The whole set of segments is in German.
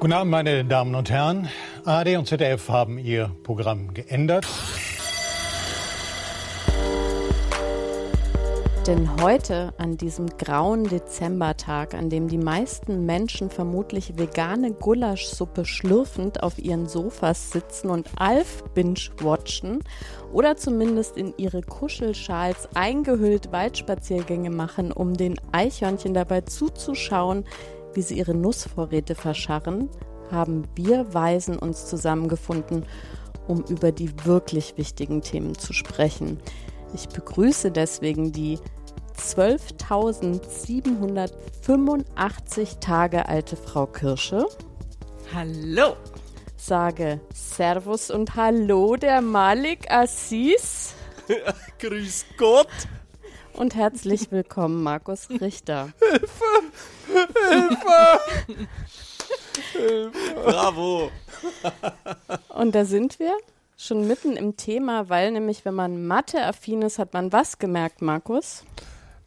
Guten Abend, meine Damen und Herren. ARD und ZDF haben ihr Programm geändert. Denn heute, an diesem grauen Dezembertag, an dem die meisten Menschen vermutlich vegane Gulaschsuppe schlürfend auf ihren Sofas sitzen und Alf binge-watchen oder zumindest in ihre Kuschelschals eingehüllt Waldspaziergänge machen, um den Eichhörnchen dabei zuzuschauen, wie sie ihre Nussvorräte verscharren, haben wir Weisen uns zusammengefunden, um über die wirklich wichtigen Themen zu sprechen. Ich begrüße deswegen die 12.785 Tage alte Frau Kirsche. Hallo. Sage Servus und Hallo der Malik Assis. Grüß Gott. Und herzlich willkommen, Markus Richter. Hilfe! Hilfe! Hilfe! Bravo! Und da sind wir schon mitten im Thema, weil nämlich, wenn man Mathe-affin ist, hat man was gemerkt, Markus?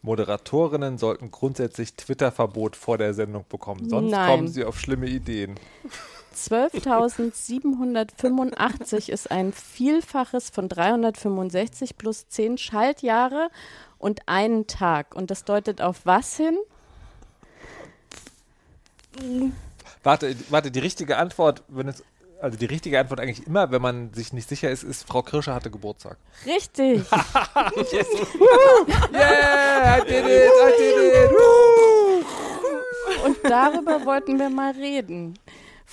Moderatorinnen sollten grundsätzlich Twitter-Verbot vor der Sendung bekommen, sonst Nein. kommen sie auf schlimme Ideen. 12.785 ist ein Vielfaches von 365 plus 10 Schaltjahre und einen Tag. Und das deutet auf was hin? Warte, warte, die richtige Antwort, wenn es also die richtige Antwort eigentlich immer, wenn man sich nicht sicher ist, ist Frau Kirsche hatte Geburtstag. Richtig. yes. yeah, I did it, I did it. Und darüber wollten wir mal reden.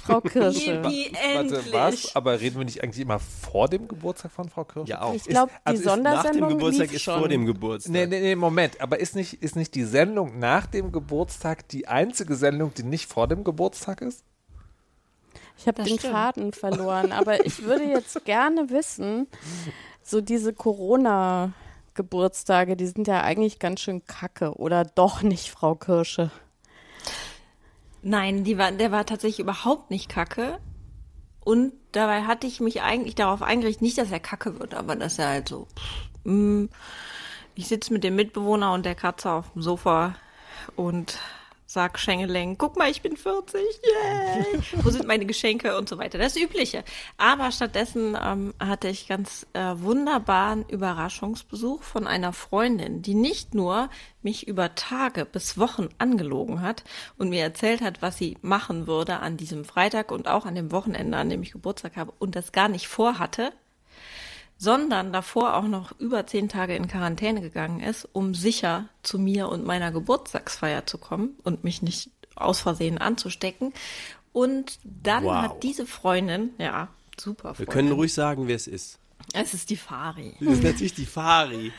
Frau Kirsche. Warte, was? Aber reden wir nicht eigentlich immer vor dem Geburtstag von Frau Kirsche? Ja, auch. Ich glaube, die also ist nach dem Nach dem Sondersendung Geburtstag lief ist schon. vor dem Geburtstag. Nee, nee, nee, Moment. Aber ist nicht, ist nicht die Sendung nach dem Geburtstag die einzige Sendung, die nicht vor dem Geburtstag ist? Ich habe den stimmt. Faden verloren, aber ich würde jetzt gerne wissen, so diese Corona-Geburtstage, die sind ja eigentlich ganz schön kacke, oder doch nicht, Frau Kirsche? Nein, die war, der war tatsächlich überhaupt nicht kacke. Und dabei hatte ich mich eigentlich darauf eingerichtet, nicht, dass er kacke wird, aber dass er halt so, pff, mm, ich sitze mit dem Mitbewohner und der Katze auf dem Sofa und sag Schengeleng, guck mal, ich bin 40, yay! Wo sind meine Geschenke und so weiter. Das Übliche. Aber stattdessen ähm, hatte ich ganz äh, wunderbaren Überraschungsbesuch von einer Freundin, die nicht nur mich über Tage bis Wochen angelogen hat und mir erzählt hat, was sie machen würde an diesem Freitag und auch an dem Wochenende, an dem ich Geburtstag habe und das gar nicht vorhatte, sondern davor auch noch über zehn Tage in Quarantäne gegangen ist, um sicher zu mir und meiner Geburtstagsfeier zu kommen und mich nicht aus Versehen anzustecken. Und dann Wow. hat diese Freundin, ja, super Wir Freundin. können ruhig sagen, wer es ist. Es ist die Fari. Das ist natürlich die Fari.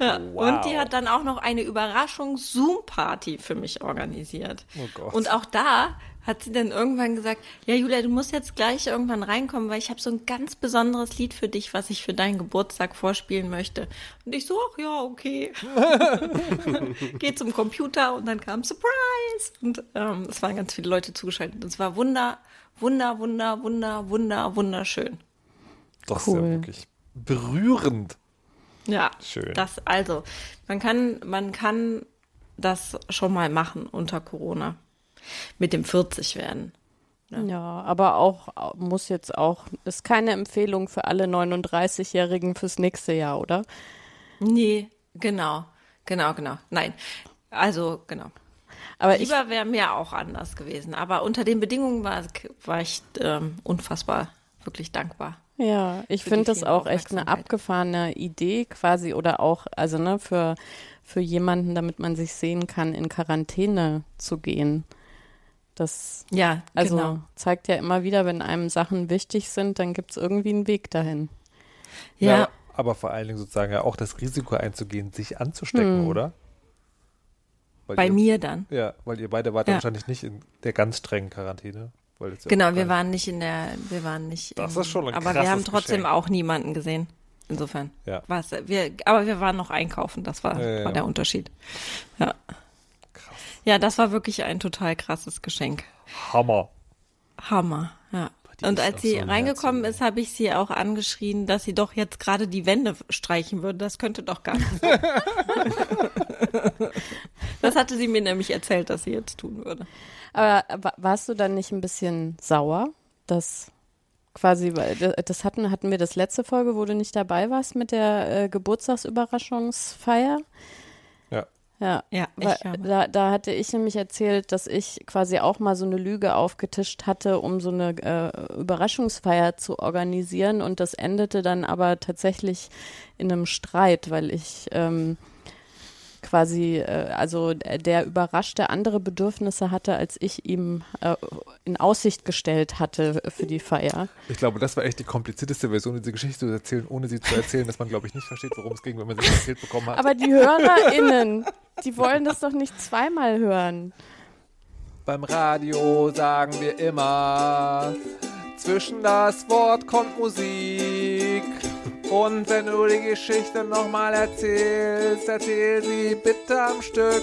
Ja, Wow. Und die hat dann auch noch eine Überraschungs-Zoom-Party für mich organisiert. Oh Gott. Und auch da hat sie dann irgendwann gesagt, ja Julia, du musst jetzt gleich irgendwann reinkommen, weil ich habe so ein ganz besonderes Lied für dich, was ich für deinen Geburtstag vorspielen möchte. Und ich so, ach ja, okay. Geh zum Computer und dann kam Surprise. Und ähm, es waren ganz viele Leute zugeschaltet. Und es war wunder, wunder, wunder, wunder, wunder, wunderschön. Das ist ja Cool. wirklich berührend. Ja, Schön. Das also, man kann, man kann das schon mal machen unter Corona mit dem 40 werden. Ja, aber auch muss jetzt auch, ist keine Empfehlung für alle 39-Jährigen fürs nächste Jahr, oder? Nee, genau, genau, genau. Nein, also genau. Aber Lieber wäre mir auch anders gewesen, aber unter den Bedingungen war, war ich ähm, unfassbar, wirklich dankbar. ja, ich finde das auch echt eine abgefahrene Idee quasi oder auch, also ne, für, für jemanden, damit man sich sehen kann, in Quarantäne zu gehen. Das Ja, also genau. zeigt ja immer wieder, wenn einem Sachen wichtig sind, dann gibt es irgendwie einen Weg dahin. Ja, aber vor allen Dingen sozusagen ja auch das Risiko einzugehen, sich anzustecken, Hm. oder? Weil bei ihr, mir dann. Ja, weil ihr beide wart ja Ja. wahrscheinlich nicht in der ganz strengen Quarantäne. Ja Genau, wir waren nicht in der, wir waren nicht. Das im- ist schon ein Aber wir haben trotzdem Geschenk. auch niemanden gesehen. Insofern. Ja. war's, wir, aber wir waren noch einkaufen, das war, Ja, ja, war ja. der Unterschied. Ja. Ja, das war wirklich ein total krasses Geschenk. Hammer. Hammer, ja. Die Und als sie so ein reingekommen Herzchen, ist, habe ich sie auch angeschrien, dass sie doch jetzt gerade die Wände streichen würde. Das könnte doch gar nicht sein. das hatte sie mir nämlich erzählt, dass sie jetzt tun würde. Aber wa- warst du dann nicht ein bisschen sauer, dass quasi, das hatten, hatten wir das letzte Folge, wo du nicht dabei warst mit der äh, Geburtstagsüberraschungsfeier? Ja. Ja, da, da hatte ich nämlich erzählt, dass ich quasi auch mal so eine Lüge aufgetischt hatte, um so eine äh, Überraschungsfeier zu organisieren und das endete dann aber tatsächlich in einem Streit, weil ich ähm, quasi, äh, also der überraschte andere Bedürfnisse hatte, als ich ihm äh, in Aussicht gestellt hatte für die Feier. Ich glaube, das war echt die komplizierteste Version, diese Geschichte zu erzählen, ohne sie zu erzählen, dass man, glaube ich, nicht versteht, worum es ging, wenn man sie erzählt bekommen hat. Aber die HörerInnen, die wollen das doch nicht zweimal hören. Beim Radio sagen wir immer, zwischen das Wort kommt Musik. Und wenn du die Geschichte nochmal erzählst, erzähl sie bitte am Stück.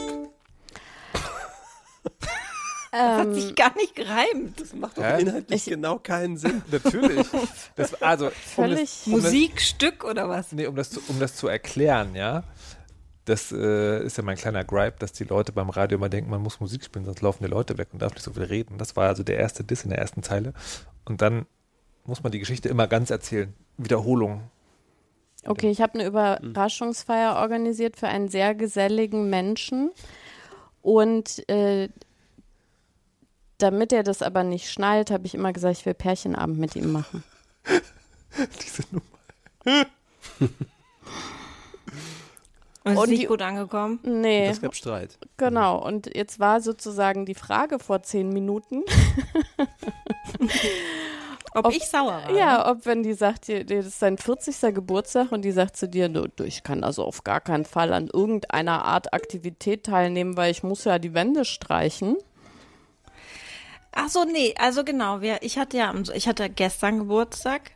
Hat Ähm, sich gar nicht gereimt. Das macht doch Hä? inhaltlich Ich- genau keinen Sinn. Natürlich. Das, also, um Völlig das, um das, Musikstück oder was? nee, um, das zu, um das zu erklären, ja. Das äh, ist ja mein kleiner Gripe, dass die Leute beim Radio immer denken, man muss Musik spielen, sonst laufen die Leute weg und darf nicht so viel reden. Das war also der erste Diss in der ersten Zeile. Und dann muss man die Geschichte immer ganz erzählen. Wiederholung. Okay, ich habe eine Überraschungsfeier organisiert für einen sehr geselligen Menschen. Und äh, damit er das aber nicht schnallt, habe ich immer gesagt, ich will Pärchenabend mit ihm machen. Diese Nummer. Und ist Und nicht die- gut angekommen. Nee, Das gab Streit. genau. Und jetzt war sozusagen die Frage vor zehn Minuten, Ob, Ob- ich sauer war. ja, ob wenn die sagt, dir, das ist dein 40. Geburtstag und die sagt zu dir, du, ich kann also auf gar keinen Fall an irgendeiner Art Aktivität teilnehmen, weil ich muss ja die Wände streichen. Ach so, nee, also genau, wir, ich hatte ja, ich hatte gestern Geburtstag,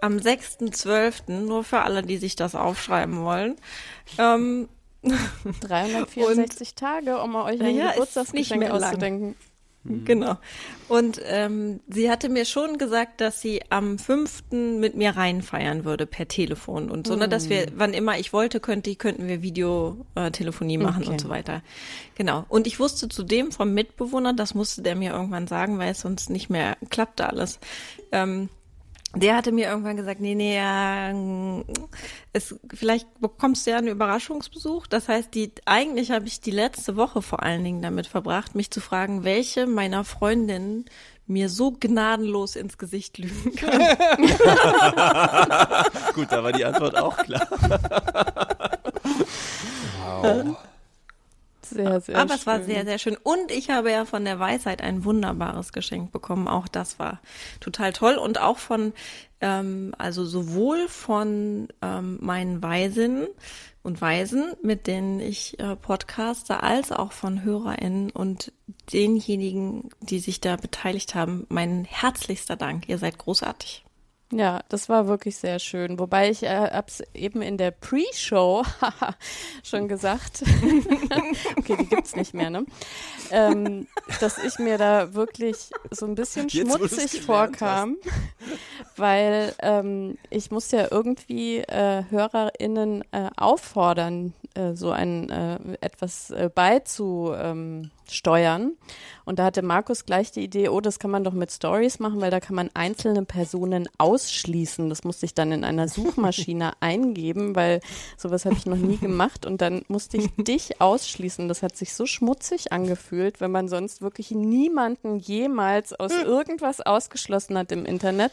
am 6.12., nur für alle, die sich das aufschreiben wollen. Ähm, 364 Tage, um euch ein Ja, Geburtstagsgeschenk nicht mehr lang. Auszudenken. Genau. Und ähm, sie hatte mir schon gesagt, dass sie am 5. mit mir reinfeiern würde per Telefon und so, ne, dass wir, wann immer ich wollte, könnte könnten wir Videotelefonie machen Okay. und so weiter. Genau. Und ich wusste zudem vom Mitbewohner, das musste der mir irgendwann sagen, weil es sonst nicht mehr klappte alles. Ähm, der hatte mir irgendwann gesagt, nee, nee, ja, es, vielleicht bekommst du ja einen Überraschungsbesuch. Das heißt, die, eigentlich habe ich die letzte Woche vor allen Dingen damit verbracht, mich zu fragen, welche meiner Freundinnen mir so gnadenlos ins Gesicht lügen kann. Gut, da war die Antwort auch klar. Wow. Sehr, sehr Aber es war sehr, sehr schön. Und ich habe ja von der Weisheit ein wunderbares Geschenk bekommen. Auch das war total toll. Und auch von, ähm, also sowohl von ähm, meinen Weisinnen und Weisen, mit denen ich äh, podcaste, als auch von HörerInnen und denjenigen, die sich da beteiligt haben. Mein herzlichster Dank. Ihr seid großartig. Ja, das war wirklich sehr schön. Wobei ich äh, hab's eben in der Pre-Show schon gesagt. okay, die gibt's nicht mehr, ne? Ähm, dass ich mir da wirklich so ein bisschen Jetzt, schmutzig vorkam, weil ähm, ich muss ja irgendwie äh, HörerInnen äh, auffordern, äh, so ein äh, etwas äh, beizusteuern. Ähm, steuern. und da hatte Markus gleich die Idee, oh, das kann man doch mit Stories machen, weil da kann man einzelne Personen ausschließen. Das musste ich dann in einer Suchmaschine eingeben, weil sowas habe ich noch nie gemacht. Und dann musste ich dich ausschließen. Das hat sich so schmutzig angefühlt, wenn man sonst wirklich niemanden jemals aus irgendwas ausgeschlossen hat im Internet.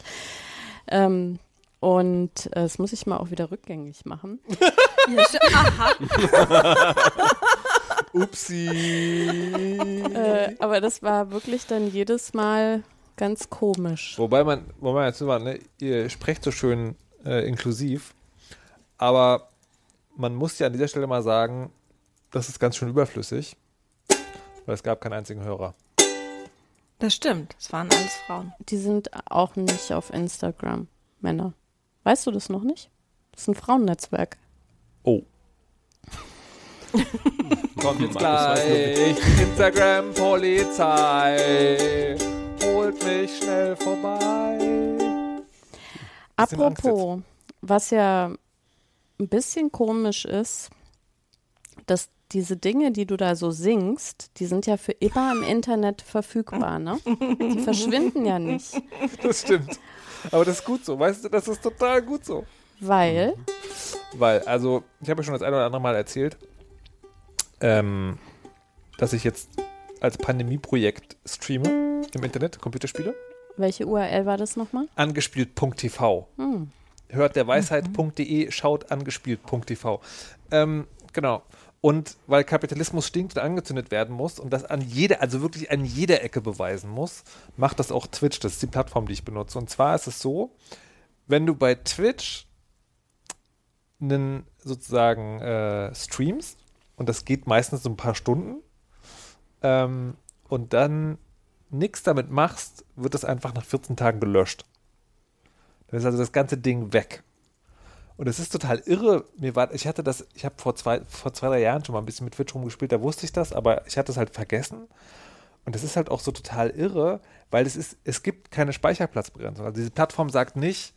Ähm, und äh, das muss ich mal auch wieder rückgängig machen. Upsi. Äh, aber das war wirklich dann jedes Mal ganz komisch. Wobei man, wobei man jetzt immer, ne, ihr sprecht so schön äh, inklusiv, aber man muss ja an dieser Stelle mal sagen, das ist ganz schön überflüssig, weil es gab keinen einzigen Hörer. Das stimmt. Es waren alles Frauen. Die sind auch nicht auf Instagram, Männer. Weißt du das noch nicht? Das ist ein Frauennetzwerk. Oh. Kommt jetzt gleich Instagram-Polizei. Holt holt mich schnell vorbei. Apropos, was ja ein bisschen komisch ist, dass diese Dinge, die du da so singst, die sind ja für immer im Internet verfügbar, ne? Die verschwinden ja nicht, Das stimmt. Aber das ist gut so, weißt du, das ist total gut so. weil Weil, also, ich habe ja schon das eine oder andere Mal erzählt, ähm, dass ich jetzt als Pandemieprojekt streame im Internet, Computerspiele. welche URL war das nochmal? Angespielt.tv. Hm. Hört der Weisheit.de, schaut angespielt.tv. Ähm, genau. Und weil Kapitalismus stinkt und angezündet werden muss und das an jeder, also wirklich an jeder Ecke beweisen muss, macht das auch Twitch. Das ist die Plattform, die ich benutze. Und zwar ist es so, wenn du bei Twitch einen sozusagen äh, streamst, und das geht meistens so ein paar Stunden, ähm, und dann nichts damit machst, wird das einfach nach 14 Tagen gelöscht. Dann ist also das ganze Ding weg. Und es ist total irre. Mir war, ich hatte das, ich habe vor zwei, vor zwei, drei Jahren schon mal ein bisschen mit Twitch rumgespielt, da wusste ich das, aber ich hatte es halt vergessen. Und das ist halt auch so total irre, weil es ist, es gibt keine Speicherplatzbegrenzung. Also diese Plattform sagt nicht,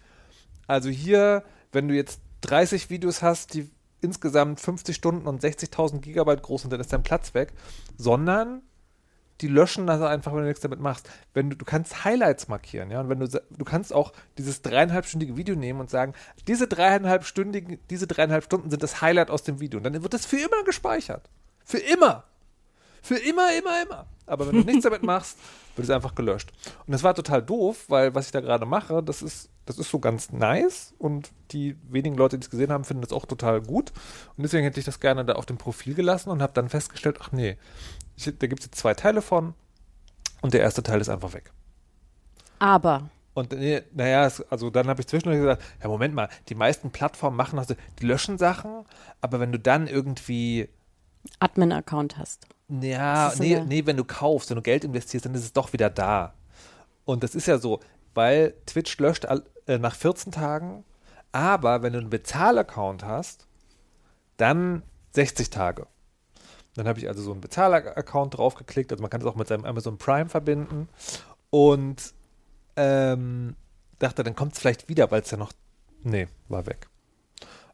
also hier, wenn du jetzt 30 Videos hast, die insgesamt 50 Stunden und 60.000 Gigabyte groß sind, dann ist dein Platz weg, sondern die löschen das einfach, wenn du nichts damit machst. Wenn du, du kannst Highlights markieren, ja, und wenn du, du kannst auch dieses dreieinhalbstündige Video nehmen und sagen, diese dreieinhalbstündigen, diese dreieinhalb Stunden sind das Highlight aus dem Video. Und dann wird das für immer gespeichert. Für immer. Für immer, immer, immer. Aber wenn du nichts damit machst, wird es einfach gelöscht. Und das war total doof, weil was ich da gerade mache, das ist, das ist so ganz nice und die wenigen Leute, die es gesehen haben, finden das auch total gut. Und deswegen hätte ich das gerne da auf dem Profil gelassen und habe dann festgestellt, ach nee, ich, da gibt es jetzt zwei Teile von und der erste Teil ist einfach weg. Aber Und nee, naja, es, also dann habe ich zwischendurch gesagt, ja Moment mal, die meisten Plattformen machen also, die löschen Sachen, aber wenn du dann irgendwie Admin-Account hast. Ja, nee, eine- nee, wenn du kaufst, wenn du Geld investierst, dann ist es doch wieder da. Und das ist ja so, weil Twitch löscht äh, nach 14 Tagen, aber wenn du einen Bezahlaccount hast, dann 60 Tage. Dann habe ich also so einen Bezahlaccount draufgeklickt, also man kann es auch mit seinem Amazon Prime verbinden und ähm, dachte, dann kommt es vielleicht wieder, weil es ja noch, nee, war weg.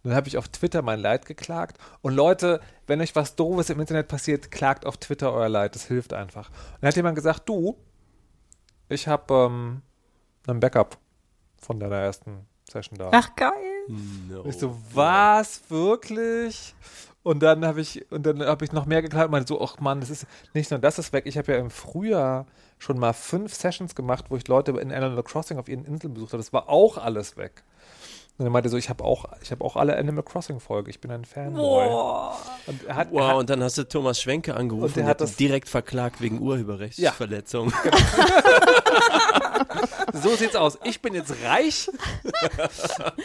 Und dann habe ich auf Twitter mein Leid geklagt. Und Leute, wenn euch was Doofes im Internet passiert, klagt auf Twitter euer Leid. Das hilft einfach. Und dann hat jemand gesagt, du, ich habe ähm, ein Backup von deiner ersten Session da. Ach, geil. No. Ich so, was? Wirklich? Und dann habe ich, und dann habe ich noch mehr geklagt und meinte so, ach Mann, das ist nicht nur das ist weg. Ich habe ja im Frühjahr schon mal fünf Sessions gemacht, wo ich Leute in Animal Crossing auf ihren Inseln besucht habe. Das war auch alles weg. Und er meinte so, ich habe auch, ich habe auch alle Animal Crossing Folge. Ich bin ein Fanboy. Boah. Und er hat, er Wow, hat und dann hast du Thomas Schwenke angerufen Und der hat hat das- direkt verklagt wegen Urheberrechtsverletzung. so sieht's aus. Ich bin jetzt reich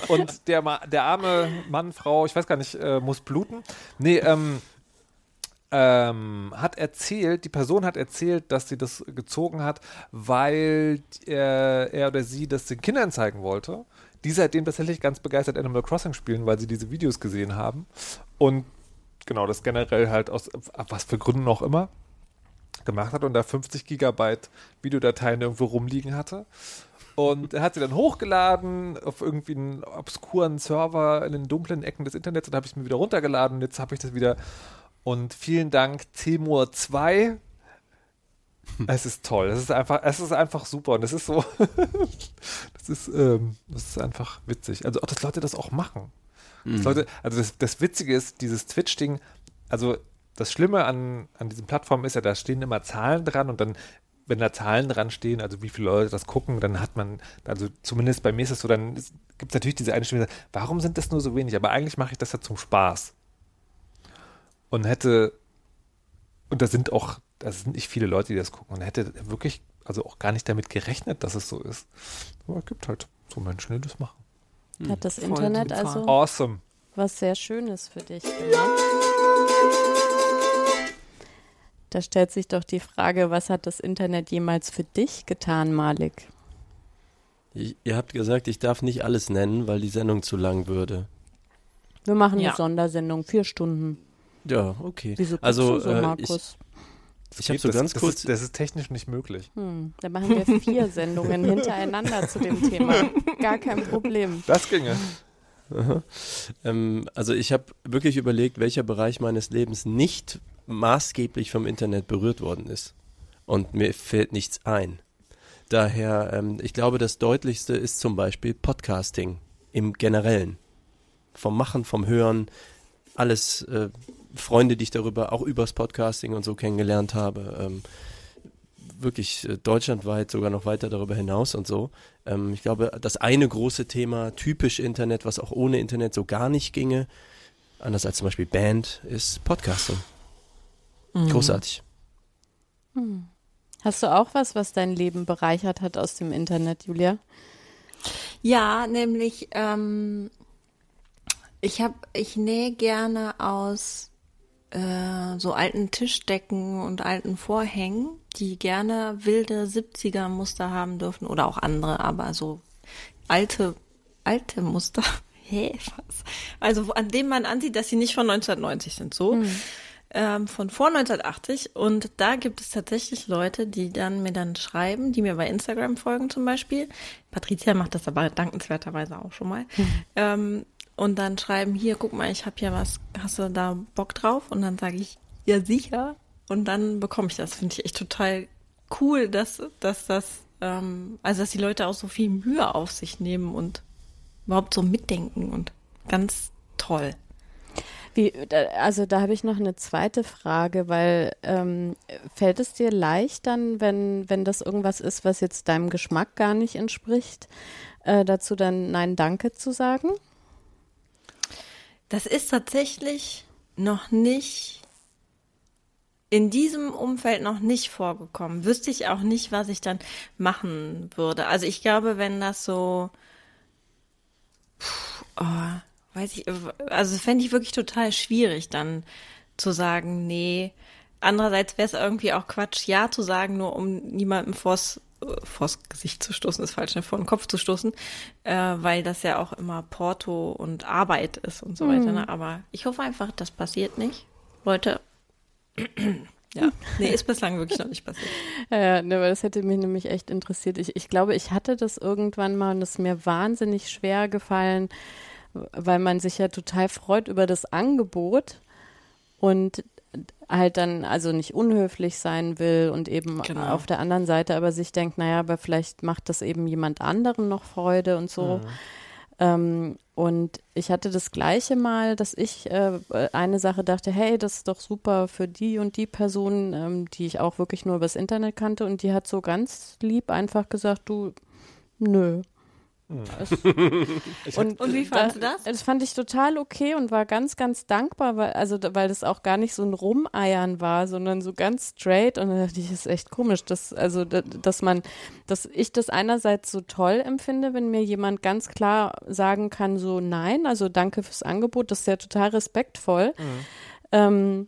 und der, der arme Mann, Frau, ich weiß gar nicht, äh, muss bluten. Nee, ähm, ähm, hat erzählt, die Person hat erzählt, dass sie das gezogen hat, weil er, er oder sie das den Kindern zeigen wollte, die seitdem tatsächlich ganz begeistert Animal Crossing spielen, weil sie diese Videos gesehen haben. Und genau, das generell halt aus was für Gründen auch immer gemacht hat und da 50 Gigabyte Videodateien irgendwo rumliegen hatte. Und er hat sie dann hochgeladen auf irgendwie einen obskuren Server in den dunklen Ecken des Internets und habe ich es mir wieder runtergeladen. Jetzt habe ich das wieder. Und vielen Dank, Timur 2. Es ist toll. Es ist einfach, es ist einfach super. Und es ist so, das ist, ähm, das ist einfach witzig. Also auch, dass Leute das auch machen. Dass Leute, also das, das Witzige ist, dieses Twitch-Ding, also das Schlimme an, an diesen Plattformen ist ja, da stehen immer Zahlen dran und dann, wenn da Zahlen dran stehen, also wie viele Leute das gucken, dann hat man, also zumindest bei mir ist es so, dann gibt es natürlich diese eine Stimme, warum sind das nur so wenig? Aber eigentlich mache ich das ja zum Spaß. Und hätte, und da sind auch, da sind nicht viele Leute, die das gucken und hätte wirklich, also auch gar nicht damit gerechnet, dass es so ist. Aber es gibt halt so Menschen, die das machen. Hat das Voll Internet also Awesome. was sehr Schönes für dich gemacht? Da stellt sich doch die Frage, was hat das Internet jemals für dich getan, Malik? Ich, ihr habt gesagt, ich darf nicht alles nennen, weil die Sendung zu lang würde. Wir machen Ja. eine Sondersendung, vier Stunden. Ja, okay. Wieso also du so, äh, ich, Markus? Das Ich habe so das, ganz das kurz- Ist, das ist technisch nicht möglich. Hm, da machen wir vier Sendungen hintereinander zu dem Thema. Gar kein Problem. Das ginge. Ähm, also ich habe wirklich überlegt, welcher Bereich meines Lebens nicht maßgeblich vom Internet berührt worden ist. Und mir fällt nichts ein. Daher, ähm, ich glaube, das Deutlichste ist zum Beispiel Podcasting im Generellen. Vom Machen, vom Hören, alles äh, Freunde, die ich darüber auch übers Podcasting und so kennengelernt habe. Ähm, wirklich äh, deutschlandweit, sogar noch weiter darüber hinaus und so. Ähm, ich glaube, das eine große Thema, typisch Internet, was auch ohne Internet so gar nicht ginge, anders als zum Beispiel Band, ist Podcasting. Großartig. Hast du auch was, was dein Leben bereichert hat aus dem Internet, Julia? Ja, nämlich, ähm, ich habe, ich nähe gerne aus äh, so alten Tischdecken und alten Vorhängen, die gerne wilde 70er Muster haben dürfen oder auch andere, aber so alte, alte Muster. Hä, was? Also an dem man ansieht, dass sie nicht von 1990 sind, so. Ähm, von vor 1980 und da gibt es tatsächlich Leute, die dann mir dann schreiben, die mir bei Instagram folgen zum Beispiel. Patricia macht das aber dankenswerterweise auch schon mal. Ähm, und dann schreiben, hier, guck mal, ich habe hier was, hast du da Bock drauf? Und dann sage ich, ja sicher. Und dann bekomme ich das. Finde ich echt total cool, dass, dass das, ähm, also dass die Leute auch so viel Mühe auf sich nehmen und überhaupt so mitdenken und ganz toll. Wie, also da habe ich noch eine zweite Frage, weil ähm, fällt es dir leicht dann, wenn, wenn das irgendwas ist, was jetzt deinem Geschmack gar nicht entspricht, äh, dazu dann Nein, danke zu sagen? Das ist tatsächlich noch nicht in diesem Umfeld noch nicht vorgekommen. Wüsste ich auch nicht, was ich dann machen würde. Also ich glaube, wenn das so, Puh, oh, weiß ich, also fände ich wirklich total schwierig, dann zu sagen, nee. Andererseits wäre es irgendwie auch Quatsch, ja zu sagen, nur um niemandem vors, vors Gesicht zu stoßen, ist falsch, ne, vor den Kopf zu stoßen, äh, weil das ja auch immer Porto und Arbeit ist und so weiter. Ne? Aber ich hoffe einfach, das passiert nicht. Leute, ja, nee, ist bislang wirklich noch nicht passiert. Ja, ne, weil das hätte mich nämlich echt interessiert. Ich, ich glaube, ich hatte das irgendwann mal und es ist mir wahnsinnig schwer gefallen, weil man sich ja total freut über das Angebot und halt dann also nicht unhöflich sein will und eben Genau. auf der anderen Seite aber sich denkt, naja, aber vielleicht macht das eben jemand anderen noch Freude und so. Ähm, und ich hatte das gleiche Mal, dass ich äh, eine Sache dachte, hey, das ist doch super für die und die Person, ähm, die ich auch wirklich nur übers Internet kannte. Und die hat so ganz lieb einfach gesagt, du, nö. Es- und, Und wie fandst du das? Das fand ich total okay und war ganz, ganz dankbar, weil, also, weil das auch gar nicht so ein Rumeiern war, sondern so ganz straight. Und da dachte ich, das ist echt komisch, dass, also, da- dass man, dass ich das einerseits so toll empfinde, wenn mir jemand ganz klar sagen kann, so nein, also danke fürs Angebot, das ist ja total respektvoll. Ähm,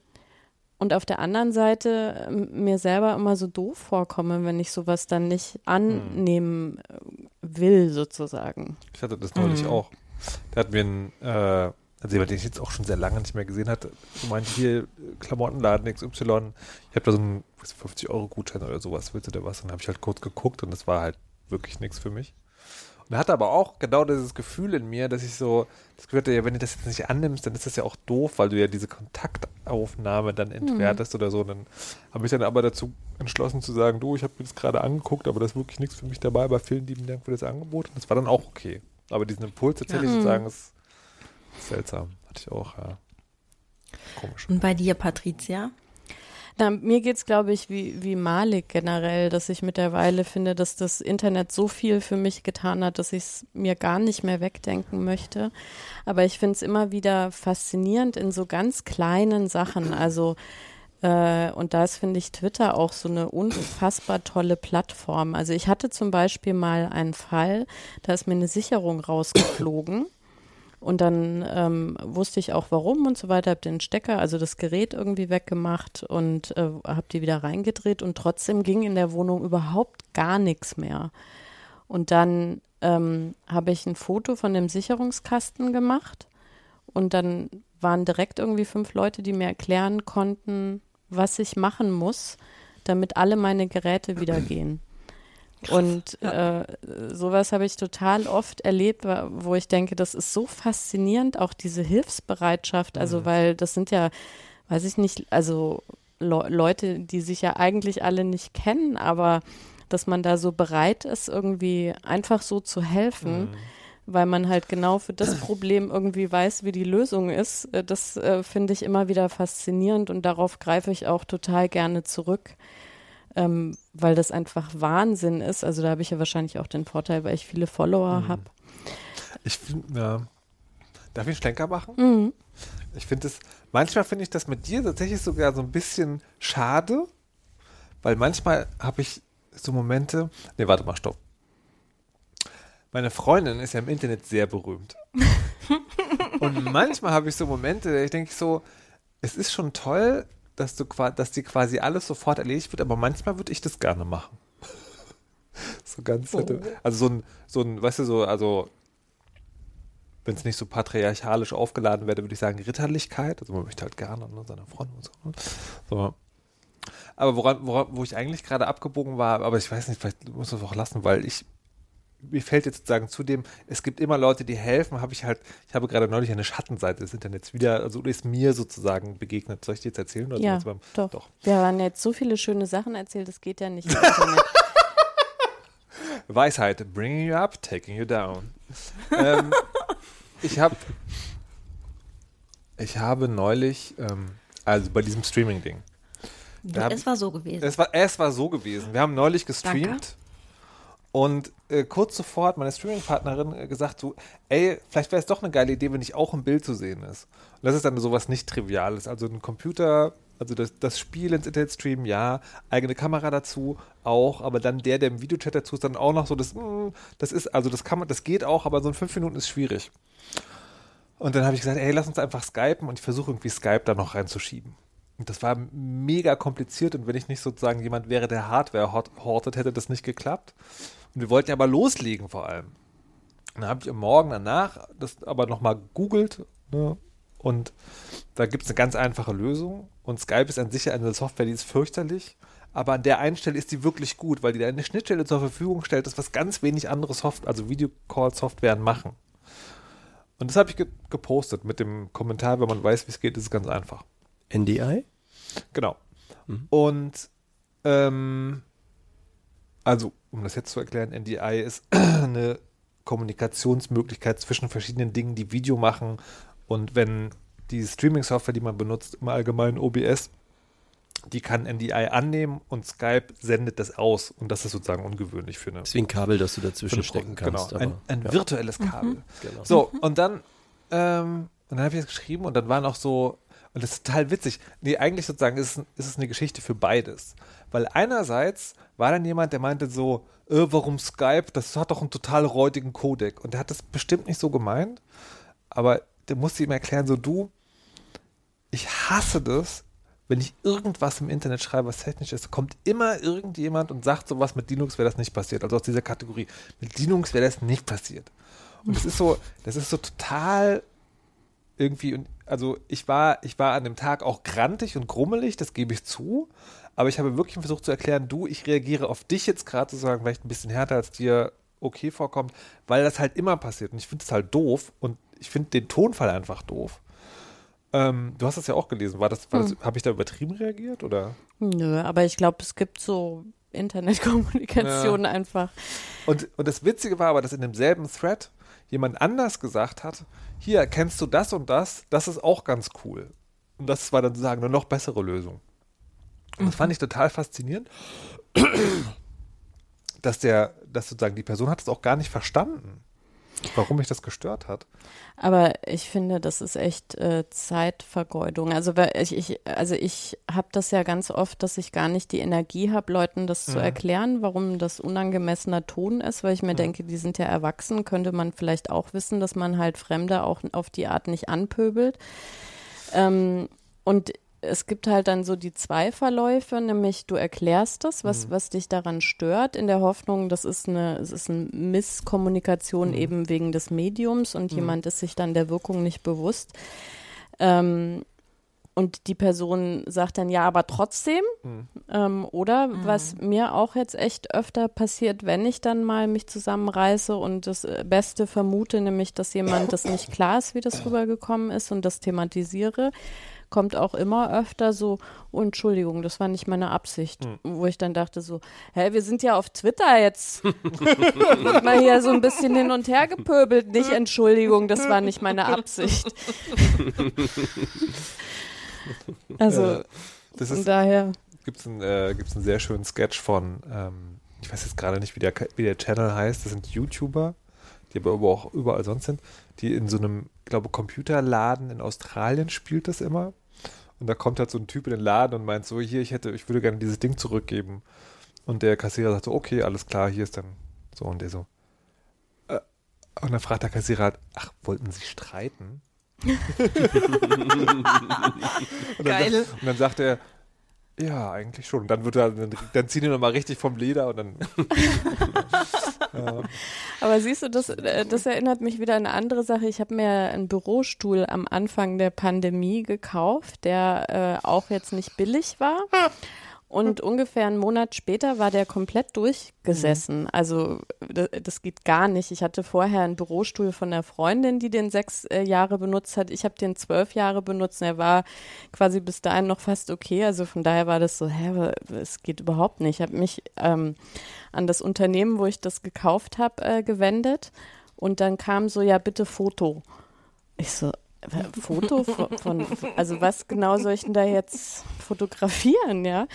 und auf der anderen Seite ähm, mir selber immer so doof vorkomme, wenn ich sowas dann nicht annehmen äh, will, sozusagen. Ich hatte das neulich auch. Da hatten wir einen, äh, also jemand, den ich jetzt auch schon sehr lange nicht mehr gesehen hatte, so meinte hier, Klamottenladen XY, ich habe da so einen 50-Euro-Gutschein oder sowas, willst du da was? Und dann habe ich halt kurz geguckt und das war halt wirklich nichts für mich. Und hatte aber auch genau dieses Gefühl in mir, dass ich so, das hatte, ja, wenn du das jetzt nicht annimmst, dann ist das ja auch doof, weil du ja diese Kontaktaufnahme dann entwertest oder so. Und dann habe ich dann aber dazu entschlossen zu sagen, du, ich habe mir das gerade angeguckt, aber da ist wirklich nichts für mich dabei, aber vielen lieben Dank für das Angebot. Und das war dann auch okay. Aber diesen Impuls tatsächlich zu sagen, ist seltsam. Hatte ich auch, ja. Komisch. Und bei dir, Patricia? Na, mir geht's, glaube ich, wie, wie Malik generell, dass ich mittlerweile finde, dass das Internet so viel für mich getan hat, dass ich es mir gar nicht mehr wegdenken möchte. Aber ich finde es immer wieder faszinierend in so ganz kleinen Sachen. Also äh, und da ist, finde ich, Twitter auch so eine unfassbar tolle Plattform. Also ich hatte zum Beispiel mal einen Fall, da ist mir eine Sicherung rausgeflogen. Und dann ähm, wusste ich auch warum und so weiter, habe den Stecker, also das Gerät irgendwie weggemacht und äh, habe die wieder reingedreht und trotzdem ging in der Wohnung überhaupt gar nichts mehr. Und dann ähm, habe ich ein Foto von dem Sicherungskasten gemacht und dann waren direkt irgendwie fünf Leute, die mir erklären konnten, was ich machen muss, damit alle meine Geräte wieder gehen. Und äh, sowas habe ich total oft erlebt, wo ich denke, das ist so faszinierend, auch diese Hilfsbereitschaft. Also, mhm. weil das sind ja, weiß ich nicht, also Le Leute, die sich ja eigentlich alle nicht kennen, aber dass man da so bereit ist, irgendwie einfach so zu helfen. Mhm weil man halt genau für das Problem irgendwie weiß, wie die Lösung ist. Äh, das äh, finde ich immer wieder faszinierend und darauf greife ich auch total gerne zurück ähm, weil das einfach Wahnsinn ist. Also da habe ich ja wahrscheinlich auch den Vorteil, weil ich viele Follower mhm. habe. Ich finde, ja. Darf ich einen Schlenker machen? Mhm. Ich finde es, manchmal finde ich das mit dir tatsächlich sogar so ein bisschen schade, weil manchmal habe ich so Momente, nee, warte mal, stopp. Meine Freundin ist ja im Internet sehr berühmt. Und manchmal habe ich so Momente, da ich denke so, es ist schon toll, dass du dass dir quasi alles sofort erledigt wird, aber manchmal würde ich das gerne machen. so ganz, oh. also so ein, so ein, weißt du, so, also wenn es nicht so patriarchalisch aufgeladen wäre, würde ich sagen Ritterlichkeit. Also man möchte halt gerne ne, seiner Freundin und so. Ne? so. Aber woran, woran, wo ich eigentlich gerade abgebogen war, aber ich weiß nicht, vielleicht muss ich das auch lassen, weil ich mir fällt jetzt sozusagen zudem, es gibt immer Leute, die helfen, habe ich halt, ich habe gerade neulich eine Schattenseite des Internets wieder, also ist mir sozusagen begegnet. Soll ich dir jetzt erzählen? Oder ja, beim, doch. doch. Wir haben jetzt so viele schöne Sachen erzählt, das geht ja nicht. Weisheit, bringing you up, taking you down. ähm, ich habe ich habe neulich, ähm, also bei diesem Streaming-Ding. Es war so gewesen. Es war, es war so gewesen. Wir haben neulich gestreamt. Danke. Und äh, kurz zuvor hat meine Streaming-Partnerin äh, gesagt, so, ey, vielleicht wäre es doch eine geile Idee, wenn nicht auch ein Bild zu sehen ist. Und das ist dann sowas nicht Triviales. Also ein Computer, also das, das Spiel ins Internet streamen, ja, eigene Kamera dazu auch, aber dann der, der im Videochat dazu ist, dann auch noch so, das, mh, hm, das ist, also das kann man, das geht auch, aber so in fünf Minuten ist schwierig. Und dann habe ich gesagt, ey, lass uns einfach skypen und ich versuche irgendwie Skype da noch reinzuschieben. Und das war mega kompliziert und wenn ich nicht sozusagen jemand wäre, der Hardware hortet, hätte das nicht geklappt. Und wir wollten ja aber loslegen vor allem. Und dann habe ich am Morgen danach das aber nochmal googelt ne? und da gibt es eine ganz einfache Lösung. Und Skype ist an sich eine Software, die ist fürchterlich, aber an der einen Stelle ist die wirklich gut, weil die eine Schnittstelle zur Verfügung stellt, das was ganz wenig andere Software, also Videocall-Softwaren machen. Und das habe ich ge gepostet mit dem Kommentar, wenn man weiß, wie es geht, ist es ganz einfach. NDI? Genau. Mhm. Und ähm, also, um das jetzt zu erklären, NDI ist eine Kommunikationsmöglichkeit zwischen verschiedenen Dingen, die Video machen. Und wenn die Streaming-Software, die man benutzt, im Allgemeinen OBS, die kann NDI annehmen und Skype sendet das aus. Und das ist sozusagen ungewöhnlich für eine. Deswegen Kabel, das du dazwischen stecken kannst. Genau, ein, ein ja. virtuelles Kabel. Mhm. Genau. So, und dann, ähm, und dann habe ich das geschrieben und dann waren auch so, und das ist total witzig. Nee, eigentlich sozusagen ist ist es eine Geschichte für beides. Weil einerseits war dann jemand, der meinte so, äh, warum Skype? Das hat doch einen total räudigen Codec. Und der hat das bestimmt nicht so gemeint, aber der musste ihm erklären, so du, ich hasse das, wenn ich irgendwas im Internet schreibe, was technisch ist, kommt immer irgendjemand und sagt sowas, mit Linux wäre das nicht passiert. Also aus dieser Kategorie. Mit Linux wäre das nicht passiert. Und das ist so, das ist so total irgendwie, also ich war, ich war an dem Tag auch grantig und grummelig, das gebe ich zu. Aber ich habe wirklich versucht zu erklären, du, ich reagiere auf dich jetzt gerade sozusagen vielleicht ein bisschen härter, als dir okay vorkommt, weil das halt immer passiert. Und ich finde es halt doof und ich finde den Tonfall einfach doof. Ähm, du hast das ja auch gelesen. War das, war das hm. habe ich da übertrieben reagiert oder? Nö, aber ich glaube, es gibt so Internetkommunikation ja. einfach. Und, und das Witzige war aber, dass in demselben Thread jemand anders gesagt hat, hier, kennst du das und das? Das ist auch ganz cool. Und das war dann sozusagen eine noch bessere Lösung. Und das fand ich total faszinierend, dass der, dass sozusagen die Person hat es auch gar nicht verstanden, warum mich das gestört hat. Aber ich finde, das ist echt äh, Zeitvergeudung. Also ich, ich also ich habe das ja ganz oft, dass ich gar nicht die Energie habe, Leuten das mhm. zu erklären, warum das unangemessener Ton ist, weil ich mir mhm. denke, die sind ja erwachsen, könnte man vielleicht auch wissen, dass man halt Fremde auch auf die Art nicht anpöbelt. Ähm, und es gibt halt dann so die zwei Verläufe, nämlich du erklärst das, was, mhm. was dich daran stört, in der Hoffnung, das ist eine, es ist eine Misskommunikation mhm. eben wegen des Mediums und mhm. jemand ist sich dann der Wirkung nicht bewusst. Ähm, und die Person sagt dann ja, aber trotzdem. Mhm. Ähm, oder was mir auch jetzt echt öfter passiert, wenn ich dann mal mich zusammenreiße und das äh, Beste vermute, nämlich, dass jemand das nicht klar ist, wie das rübergekommen ist und das thematisiere, kommt auch immer öfter so, oh, Entschuldigung, das war nicht meine Absicht. Wo ich dann dachte so, hä, wir sind ja auf Twitter jetzt. Wird mal hier so ein bisschen hin und her gepöbelt. Nicht Entschuldigung, das war nicht meine Absicht. also, Äh, das von ist, daher. gibt's einen, äh, gibt's einen sehr schönen Sketch von, ähm, ich weiß jetzt gerade nicht, wie der, wie der Channel heißt, das sind YouTuber, die aber auch überall sonst sind, die in so einem, glaube Computerladen in Australien spielt das immer. Und da kommt halt so ein Typ in den Laden und meint so, hier, ich hätte, ich würde gerne dieses Ding zurückgeben. Und der Kassierer sagt so, okay, alles klar, hier ist dann so und der so. Äh, und dann fragt der Kassierer halt, ach, wollten Sie streiten? und dann, Geil. Und dann sagt er, ja, eigentlich schon. Dann wird er, dann, dann ziehen die nochmal richtig vom Leder und dann. Aber siehst du, das, äh, das erinnert mich wieder an eine andere Sache. Ich habe mir einen Bürostuhl am Anfang der Pandemie gekauft, der äh, auch jetzt nicht billig war. Und ungefähr einen Monat später war der komplett durchgesessen. Also das, das geht gar nicht. Ich hatte vorher einen Bürostuhl von einer Freundin, die den sechs äh, Jahre benutzt hat. Ich habe den zwölf Jahre benutzt. Und er war quasi bis dahin noch fast okay. Also von daher war das so, hä, es geht überhaupt nicht. Ich habe mich ähm, an das Unternehmen, wo ich das gekauft habe, äh, gewendet. Und dann kam so, ja, bitte Foto. Ich so, "Äh, Foto von, von, also was genau soll ich denn da jetzt fotografieren, ja?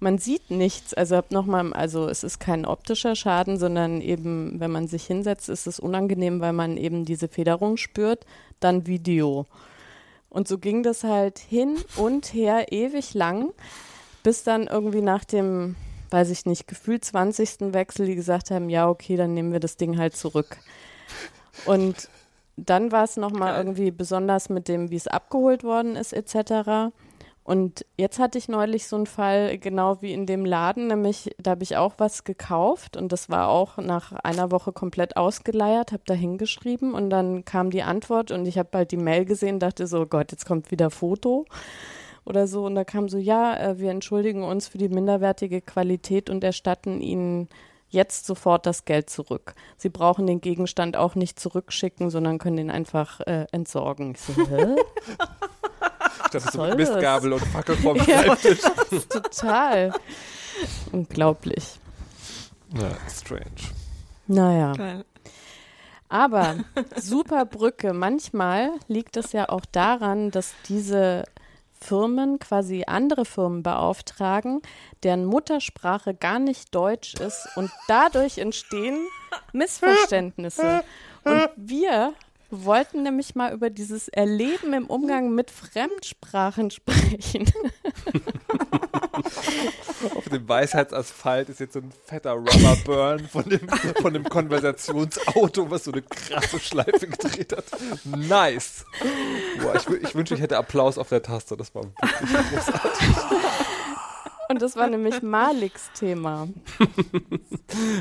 Man sieht nichts. Also hab noch mal, also es ist kein optischer Schaden, sondern eben, wenn man sich hinsetzt, ist es unangenehm, weil man eben diese Federung spürt. Dann Video. Und so ging das halt hin und her ewig lang, bis dann irgendwie nach dem, weiß ich nicht, gefühlt 20. Wechsel, die gesagt haben, ja, okay, dann nehmen wir das Ding halt zurück. Und dann war es nochmal irgendwie besonders mit dem, wie es abgeholt worden ist, etc. Und jetzt hatte ich neulich so einen Fall, genau wie in dem Laden, nämlich da habe ich auch was gekauft und das war auch nach einer Woche komplett ausgeleiert, habe da hingeschrieben und dann kam die Antwort und ich habe bald die Mail gesehen, dachte so, Gott, jetzt kommt wieder Foto oder so und da kam so, ja, äh, wir entschuldigen uns für die minderwertige Qualität und erstatten Ihnen jetzt sofort das Geld zurück. Sie brauchen den Gegenstand auch nicht zurückschicken, sondern können den einfach äh, entsorgen. Ich so, hä? Das ist so mit das? Mistgabel und Fackel vom Ja. Schreibtisch. Total. Unglaublich. Ja, strange. Naja. Geil. Aber super Brücke. Manchmal liegt es ja auch daran, dass diese Firmen quasi andere Firmen beauftragen, deren Muttersprache gar nicht Deutsch ist und dadurch entstehen Missverständnisse. Und wir wollten nämlich mal über dieses Erleben im Umgang mit Fremdsprachen sprechen. Auf dem Weisheitsasphalt ist jetzt so ein fetter Rubberburn von dem, von dem Konversationsauto, was so eine krasse Schleife gedreht hat. Nice. Boah, ich, ich wünsche, ich hätte Applaus auf der Taste. Das war wirklich großartig. Und das war nämlich Maliks Thema.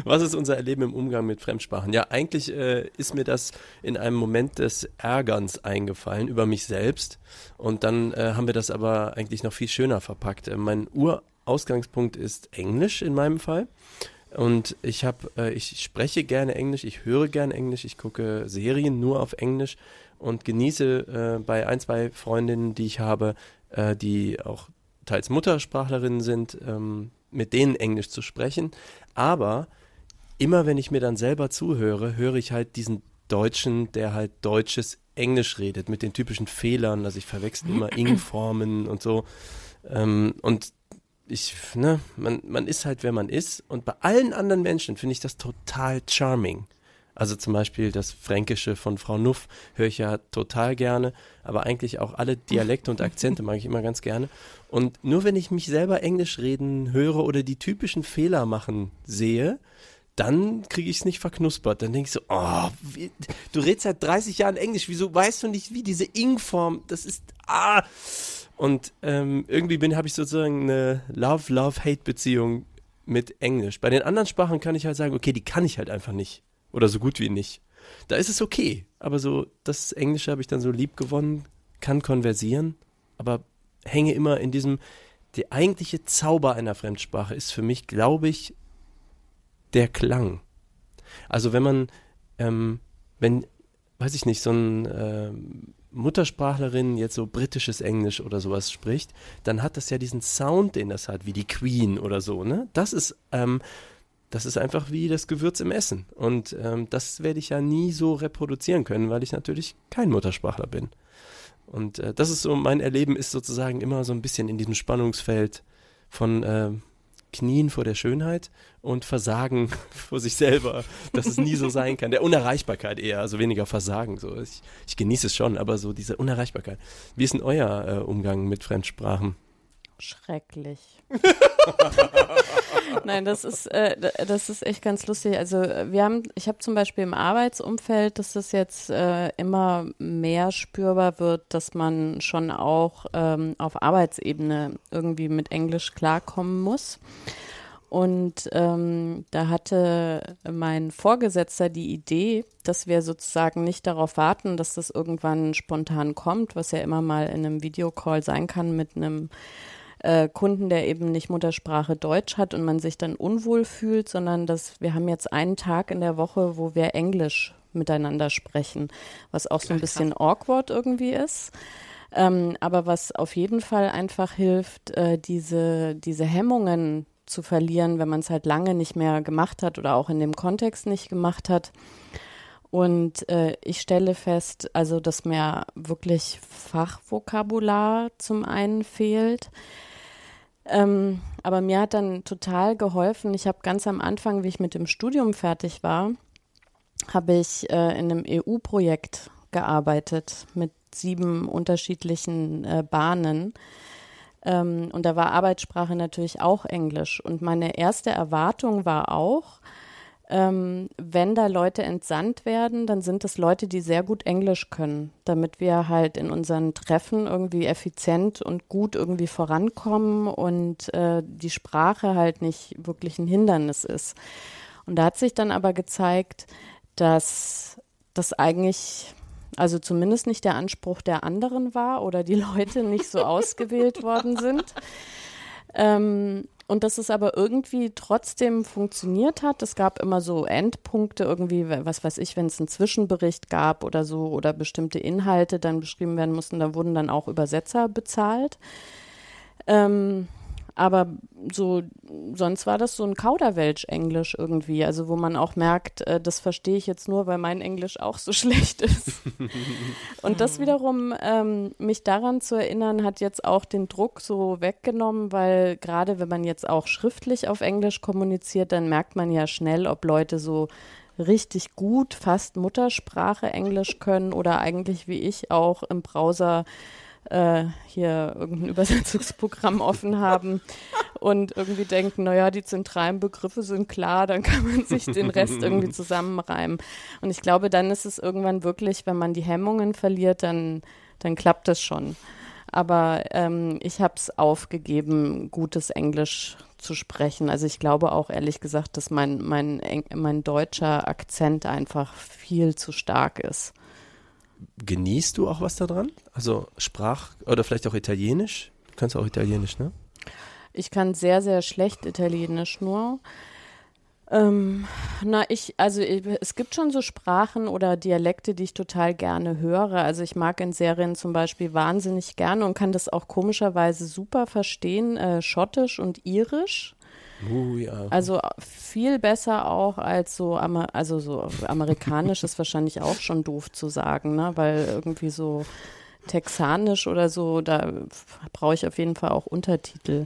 Was ist unser Erleben im Umgang mit Fremdsprachen? Ja, eigentlich äh, ist mir das in einem Moment des Ärgerns eingefallen über mich selbst. Und dann äh, haben wir das aber eigentlich noch viel schöner verpackt. Äh, mein Urausgangspunkt ist Englisch in meinem Fall. Und ich habe, äh, ich spreche gerne Englisch, ich höre gerne Englisch, ich gucke Serien nur auf Englisch und genieße äh, bei ein, zwei Freundinnen, die ich habe, äh, die auch teils Muttersprachlerinnen sind, ähm, mit denen Englisch zu sprechen. Aber immer wenn ich mir dann selber zuhöre, höre ich halt diesen Deutschen, der halt deutsches Englisch redet, mit den typischen Fehlern. Also ich verwechsel immer Ing-Formen und so. Ähm, und ich, ne, man, man ist halt, wer man ist. Und bei allen anderen Menschen finde ich das total charming. Also zum Beispiel das Fränkische von Frau Nuff höre ich ja total gerne, aber eigentlich auch alle Dialekte und Akzente mag ich immer ganz gerne. Und nur wenn ich mich selber Englisch reden höre oder die typischen Fehler machen sehe, dann kriege ich es nicht verknuspert. Dann denke ich so, oh, wie, du redest seit 30 Jahren Englisch, wieso weißt du nicht, wie diese Ing-Form, das ist, ah. Und ähm, irgendwie bin, habe ich sozusagen eine Love-Love-Hate-Beziehung mit Englisch. Bei den anderen Sprachen kann ich halt sagen, okay, die kann ich halt einfach nicht. Oder so gut wie nicht. Da ist es okay. Aber so, das Englische habe ich dann so lieb gewonnen, kann konversieren, aber hänge immer in diesem, der eigentliche Zauber einer Fremdsprache ist für mich, glaube ich, der Klang. Also wenn man, ähm, wenn, weiß ich nicht, so ein ähm, Muttersprachlerin jetzt so britisches Englisch oder sowas spricht, dann hat das ja diesen Sound, den das hat, wie die Queen oder so, ne? Das ist, ähm, das ist einfach wie das Gewürz im Essen. Und ähm, das werde ich ja nie so reproduzieren können, weil ich natürlich kein Muttersprachler bin. Und äh, das ist so, mein Erleben ist sozusagen immer so ein bisschen in diesem Spannungsfeld von äh, Knien vor der Schönheit und Versagen vor sich selber, dass es nie so sein kann. Der Unerreichbarkeit eher, also weniger Versagen. So. Ich, ich genieße es schon, aber so diese Unerreichbarkeit. Wie ist denn euer äh, Umgang mit Fremdsprachen? Schrecklich. Nein, das ist, äh, das ist echt ganz lustig. Also wir haben, ich habe zum Beispiel im Arbeitsumfeld, dass das jetzt äh, immer mehr spürbar wird, dass man schon auch ähm, auf Arbeitsebene irgendwie mit Englisch klarkommen muss. Und ähm, da hatte mein Vorgesetzter die Idee, dass wir sozusagen nicht darauf warten, dass das irgendwann spontan kommt, was ja immer mal in einem Videocall sein kann mit einem äh, Kunden, der eben nicht Muttersprache Deutsch hat und man sich dann unwohl fühlt, sondern dass wir haben jetzt einen Tag in der Woche, wo wir Englisch miteinander sprechen, was auch so ein bisschen awkward irgendwie ist. Ähm, aber was auf jeden Fall einfach hilft, äh, diese, diese Hemmungen zu verlieren, wenn man es halt lange nicht mehr gemacht hat oder auch in dem Kontext nicht gemacht hat. Und äh, ich stelle fest, also dass mir wirklich Fachvokabular zum einen fehlt. Ähm, aber mir hat dann total geholfen. Ich habe ganz am Anfang, wie ich mit dem Studium fertig war, habe ich äh, in einem EU-Projekt gearbeitet mit sieben unterschiedlichen äh, Bahnen. Ähm, und da war Arbeitssprache natürlich auch Englisch. Und meine erste Erwartung war auch, ähm, wenn da Leute entsandt werden, dann sind es Leute, die sehr gut Englisch können, damit wir halt in unseren Treffen irgendwie effizient und gut irgendwie vorankommen und äh, die Sprache halt nicht wirklich ein Hindernis ist. Und da hat sich dann aber gezeigt, dass das eigentlich also zumindest nicht der Anspruch der anderen war oder die Leute nicht so ausgewählt worden sind. Ähm, und dass es aber irgendwie trotzdem funktioniert hat. Es gab immer so Endpunkte irgendwie, was weiß ich, wenn es einen Zwischenbericht gab oder so oder bestimmte Inhalte dann beschrieben werden mussten, da wurden dann auch Übersetzer bezahlt. Ähm, aber so, sonst war das so ein Kauderwelsch-Englisch irgendwie, also wo man auch merkt, äh, das verstehe ich jetzt nur, weil mein Englisch auch so schlecht ist. und das wiederum, ähm, mich daran zu erinnern, hat jetzt auch den Druck so weggenommen, weil gerade wenn man jetzt auch schriftlich auf Englisch kommuniziert, dann merkt man ja schnell, ob Leute so richtig gut, fast Muttersprache Englisch können oder eigentlich wie ich auch im Browser äh, hier irgendein Übersetzungsprogramm offen haben und irgendwie denken, naja, die zentralen Begriffe sind klar, dann kann man sich den Rest irgendwie zusammenreimen. Und ich glaube, dann ist es irgendwann wirklich, wenn man die Hemmungen verliert, dann, dann klappt es schon. Aber ähm, ich habe es aufgegeben, gutes Englisch zu sprechen. Also ich glaube auch ehrlich gesagt, dass mein, mein, mein deutscher Akzent einfach viel zu stark ist genießt du auch was daran? Also Sprach oder vielleicht auch Italienisch? Du kannst auch Italienisch, ne? Ich kann sehr, sehr schlecht Italienisch nur. Ähm, na, ich, also es gibt schon so Sprachen oder Dialekte, die ich total gerne höre. Also ich mag in Serien zum Beispiel wahnsinnig gerne und kann das auch komischerweise super verstehen, äh, Schottisch und Irisch. Uh, ja. Also viel besser auch als so, also so amerikanisch ist wahrscheinlich auch schon doof zu sagen, ne? weil irgendwie so texanisch oder so, da brauche ich auf jeden Fall auch Untertitel.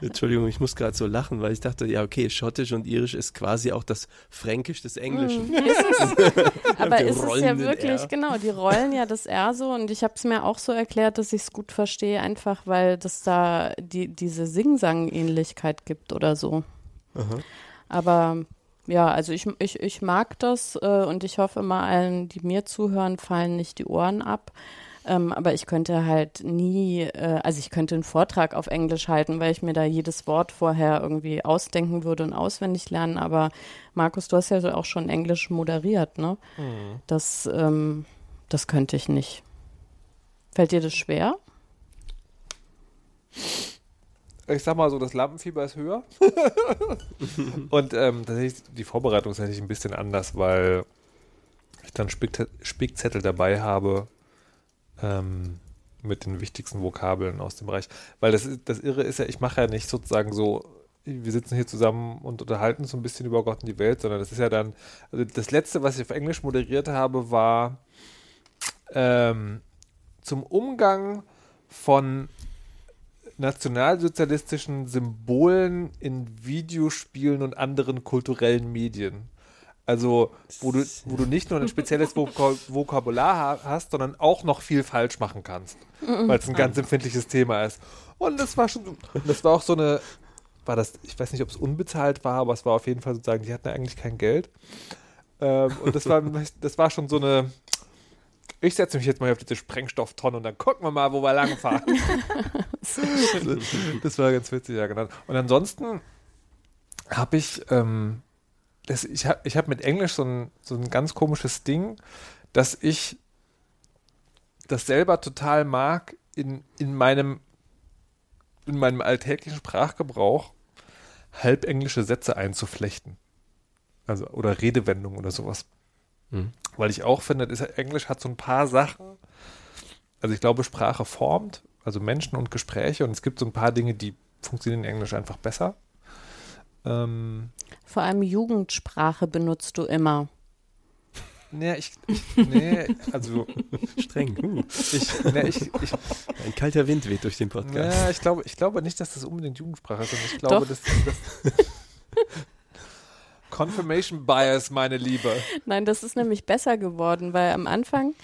Entschuldigung, ich muss gerade so lachen, weil ich dachte, ja, okay, Schottisch und Irisch ist quasi auch das Fränkisch des Englischen. Mm, ist aber ist es ja wirklich, genau, die rollen ja das R so und ich habe es mir auch so erklärt, dass ich es gut verstehe, einfach weil das da die, diese Sing-Sang-Ähnlichkeit gibt oder so. Aha. Aber ja, also ich, ich, ich mag das äh, und ich hoffe mal allen, die mir zuhören, fallen nicht die Ohren ab. Ähm, aber ich könnte halt nie, äh, also ich könnte einen Vortrag auf Englisch halten, weil ich mir da jedes Wort vorher irgendwie ausdenken würde und auswendig lernen. Aber Markus, du hast ja auch schon Englisch moderiert, ne? Mhm. Das, ähm, das könnte ich nicht. Fällt dir das schwer? ich sag mal so, das Lampenfieber ist höher. und ähm, tatsächlich, die Vorbereitung ist natürlich ein bisschen anders, weil ich dann Spickze- Spickzettel dabei habe ähm, mit den wichtigsten Vokabeln aus dem Bereich. Weil das, das Irre ist ja, ich mache ja nicht sozusagen so, wir sitzen hier zusammen und unterhalten so ein bisschen über Gott und die Welt, sondern das ist ja dann, also das letzte, was ich auf Englisch moderiert habe, war ähm, zum Umgang von nationalsozialistischen Symbolen in Videospielen und anderen kulturellen Medien. Also, wo du, wo du nicht nur ein spezielles Vokab Vokabular ha hast, sondern auch noch viel falsch machen kannst, weil es ein ganz empfindliches Thema ist. Und das war schon, das war auch so eine, war das, ich weiß nicht, ob es unbezahlt war, aber es war auf jeden Fall sozusagen, die hatten eigentlich kein Geld. Ähm, und das war, das war schon so eine, ich setze mich jetzt mal auf diese Sprengstofftonne und dann gucken wir mal, wo wir langfahren. das war ganz witzig, ja, genau. Und ansonsten habe ich, ähm, das, ich habe ich hab mit Englisch so ein, so ein ganz komisches Ding, dass ich das selber total mag, in, in meinem in meinem alltäglichen Sprachgebrauch halb englische Sätze einzuflechten. Also, oder Redewendungen oder sowas. Mhm. Weil ich auch finde, ist, Englisch hat so ein paar Sachen. Also ich glaube, Sprache formt, also Menschen und Gespräche und es gibt so ein paar Dinge, die funktionieren in Englisch einfach besser. Ähm, Vor allem Jugendsprache benutzt du immer. nee, ich, nee, also Streng. Ich, nee, ich, ich, ein kalter Wind weht durch den Podcast. ja, ich glaube, ich glaube nicht, dass das unbedingt Jugendsprache ist, sondern ich glaube, Doch. dass, dass Confirmation Bias, meine Liebe. Nein, das ist nämlich besser geworden, weil am Anfang,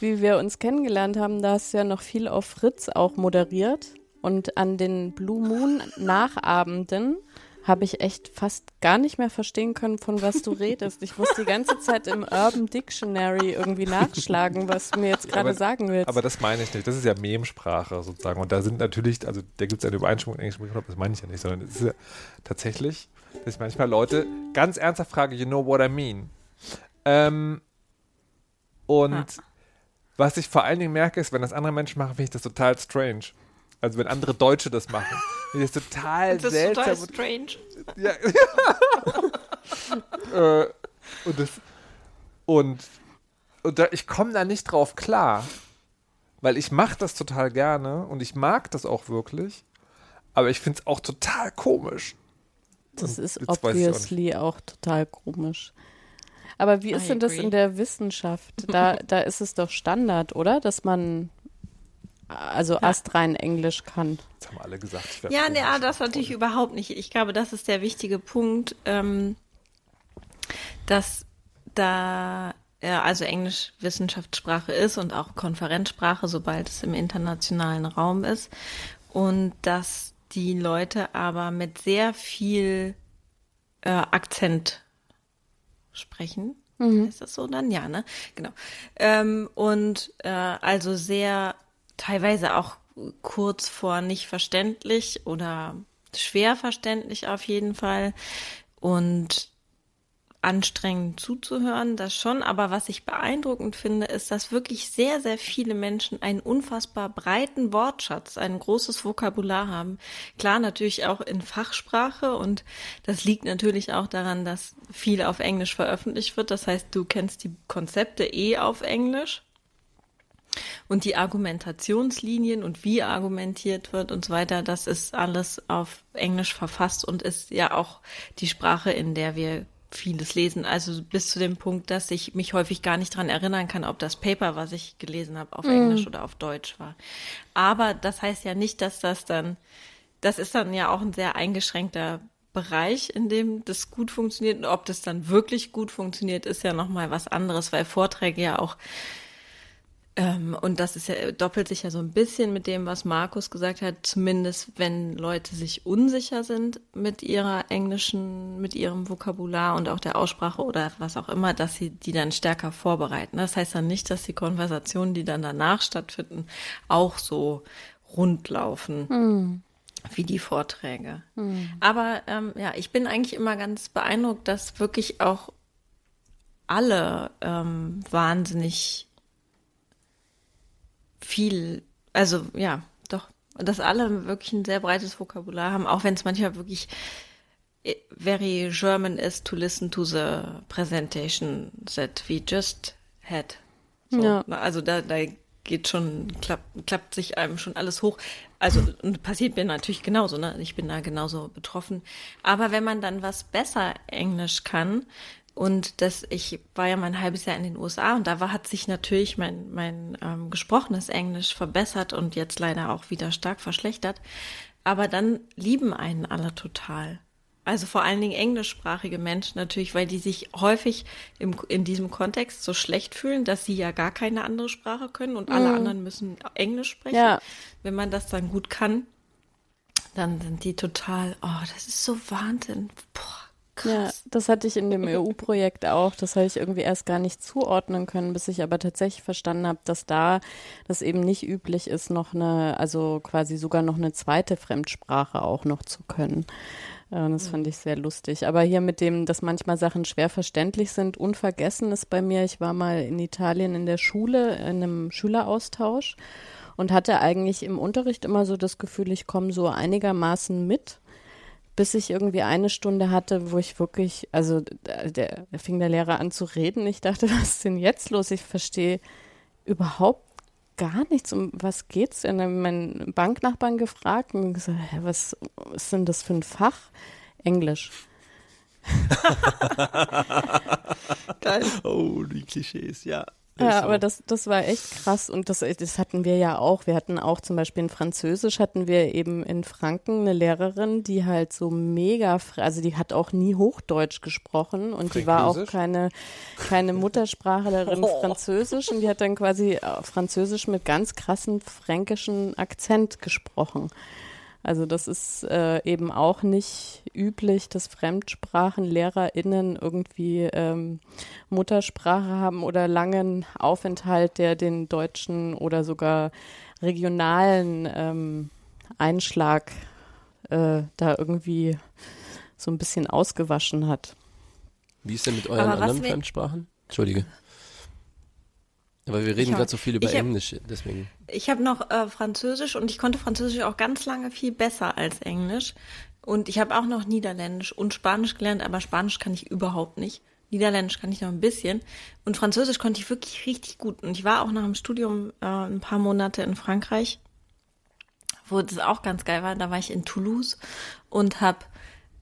wie wir uns kennengelernt haben, da hast du ja noch viel auf Fritz auch moderiert. Und an den Blue Moon Nachabenden habe ich echt fast gar nicht mehr verstehen können, von was du redest. Ich muss die ganze Zeit im Urban Dictionary irgendwie nachschlagen, was du mir jetzt gerade sagen willst. Aber das meine ich nicht. Das ist ja Memsprache sozusagen. Und da sind natürlich, also da gibt es eine Übereinstimmung in Englisch, das meine ich ja nicht, sondern es ist ja tatsächlich, dass ich manchmal Leute ganz ernsthaft frage, you know what I mean? Ähm, und Ja. was ich vor allen Dingen merke, ist, wenn das andere Menschen machen, finde ich das total strange. Also wenn andere Deutsche das machen, das total Das ist seltsam. total und- strange. ja. äh, und das und, und da, ich komme da nicht drauf klar, weil ich mache das total gerne und ich mag das auch wirklich, aber ich finde es auch total komisch. das Und ist ich auch obviously auch, total komisch. Aber wie ist denn das in der Wissenschaft? Da, da ist es doch Standard, oder? Dass man also astrein Englisch kann. Jetzt haben alle gesagt, ich Ja, nee, das natürlich überhaupt nicht. Ich glaube, das ist der wichtige Punkt, ähm, dass da ja, also Englisch Wissenschaftssprache ist und auch Konferenzsprache, sobald es im internationalen Raum ist. Und dass die Leute aber mit sehr viel äh, Akzent sprechen. Ist das so dann? Ja, ne? Genau. Ähm, und äh, also sehr teilweise auch kurz vor nicht verständlich oder schwer verständlich auf jeden Fall. Und anstrengend zuzuhören, das schon. Aber was ich beeindruckend finde, ist, dass wirklich sehr, sehr viele Menschen einen unfassbar breiten Wortschatz, ein großes Vokabular haben. Klar, natürlich auch in Fachsprache und das liegt natürlich auch daran, dass viel auf Englisch veröffentlicht wird. Das heißt, du kennst die Konzepte eh auf Englisch. Und die Argumentationslinien und wie argumentiert wird und so weiter, das ist alles auf Englisch verfasst und ist ja auch die Sprache, in der wir vieles lesen. Also bis zu dem Punkt, dass ich mich häufig gar nicht dran erinnern kann, ob das Paper, was ich gelesen habe, auf Englisch oder auf Deutsch war. Aber das heißt ja nicht, dass das dann, das ist dann ja auch ein sehr eingeschränkter Bereich, in dem das gut funktioniert. Und ob das dann wirklich gut funktioniert, ist ja nochmal was anderes, weil Vorträge ja auch ähm, und das ist ja, doppelt sich ja so ein bisschen mit dem, was Markus gesagt hat, zumindest wenn Leute sich unsicher sind mit ihrer englischen, mit ihrem Vokabular und auch der Aussprache oder was auch immer, dass sie die dann stärker vorbereiten. Das heißt dann nicht, dass die Konversationen, die dann danach stattfinden, auch so rund laufen. Wie die Vorträge. Aber ähm, ja, ich bin eigentlich immer ganz beeindruckt, dass wirklich auch alle ähm, wahnsinnig viel, also ja, doch, dass alle wirklich ein sehr breites Vokabular haben, auch wenn es manchmal wirklich eh, very German is to listen to the presentation that we just had. So, Ja. Also da, da geht schon, klappt, klappt sich einem schon alles hoch. Also passiert mir natürlich genauso, ne? Ich bin da genauso betroffen. Aber wenn man dann was besser Englisch kann, und das, ich war ja mal ein halbes Jahr in den USA und da war, hat sich natürlich mein, mein ähm, gesprochenes Englisch verbessert und jetzt leider auch wieder stark verschlechtert. Aber dann lieben einen alle total. Also vor allen Dingen englischsprachige Menschen natürlich, weil die sich häufig im, in diesem Kontext so schlecht fühlen, dass sie ja gar keine andere Sprache können und alle anderen müssen Englisch sprechen. Ja. Wenn man das dann gut kann, dann sind die total, oh, das ist so Wahnsinn. Boah, Ja, krass. das hatte ich in dem EU-Projekt auch. Das habe ich irgendwie erst gar nicht zuordnen können, bis ich aber tatsächlich verstanden habe, dass da das eben nicht üblich ist, noch eine, also quasi sogar noch eine zweite Fremdsprache auch noch zu können. Äh, Das fand ich sehr lustig. Aber hier mit dem, dass manchmal Sachen schwer verständlich sind, unvergessen ist bei mir, ich war mal in Italien in der Schule, in einem Schüleraustausch und hatte eigentlich im Unterricht immer so das Gefühl, ich komme so einigermaßen mit bis ich irgendwie eine Stunde hatte, wo ich wirklich, also der, der fing der Lehrer an zu reden. Ich dachte, was ist denn jetzt los? Ich verstehe überhaupt gar nichts. Um was geht's denn? Dann meinen Banknachbarn gefragt und gesagt, hä, was ist denn das für ein Fach? Englisch. Geil. Oh, die Klischees, ja. Ja, so. aber das, das war echt krass und das, das hatten wir ja auch. Wir hatten auch zum Beispiel in Französisch hatten wir eben in Franken eine Lehrerin, die halt so mega, also die hat auch nie Hochdeutsch gesprochen und die war auch keine, keine Muttersprachlerin Französisch und die hat dann quasi äh, Französisch mit ganz krassen fränkischen Akzent gesprochen. Also das ist äh, eben auch nicht üblich, dass FremdsprachenlehrerInnen irgendwie ähm, Muttersprache haben oder langen Aufenthalt, der den deutschen oder sogar regionalen ähm, Einschlag äh, da irgendwie so ein bisschen ausgewaschen hat. Wie ist denn mit euren anderen Fremdsprachen? Entschuldige. Aber wir reden gerade so viel über hab- Englisch, deswegen. Ich habe noch äh, Französisch und ich konnte Französisch auch ganz lange viel besser als Englisch. Und ich habe auch noch Niederländisch und Spanisch gelernt, aber Spanisch kann ich überhaupt nicht. Niederländisch kann ich noch ein bisschen. Und Französisch konnte ich wirklich richtig gut. Und ich war auch nach dem Studium äh, ein paar Monate in Frankreich, wo das auch ganz geil war. Da war ich in Toulouse und habe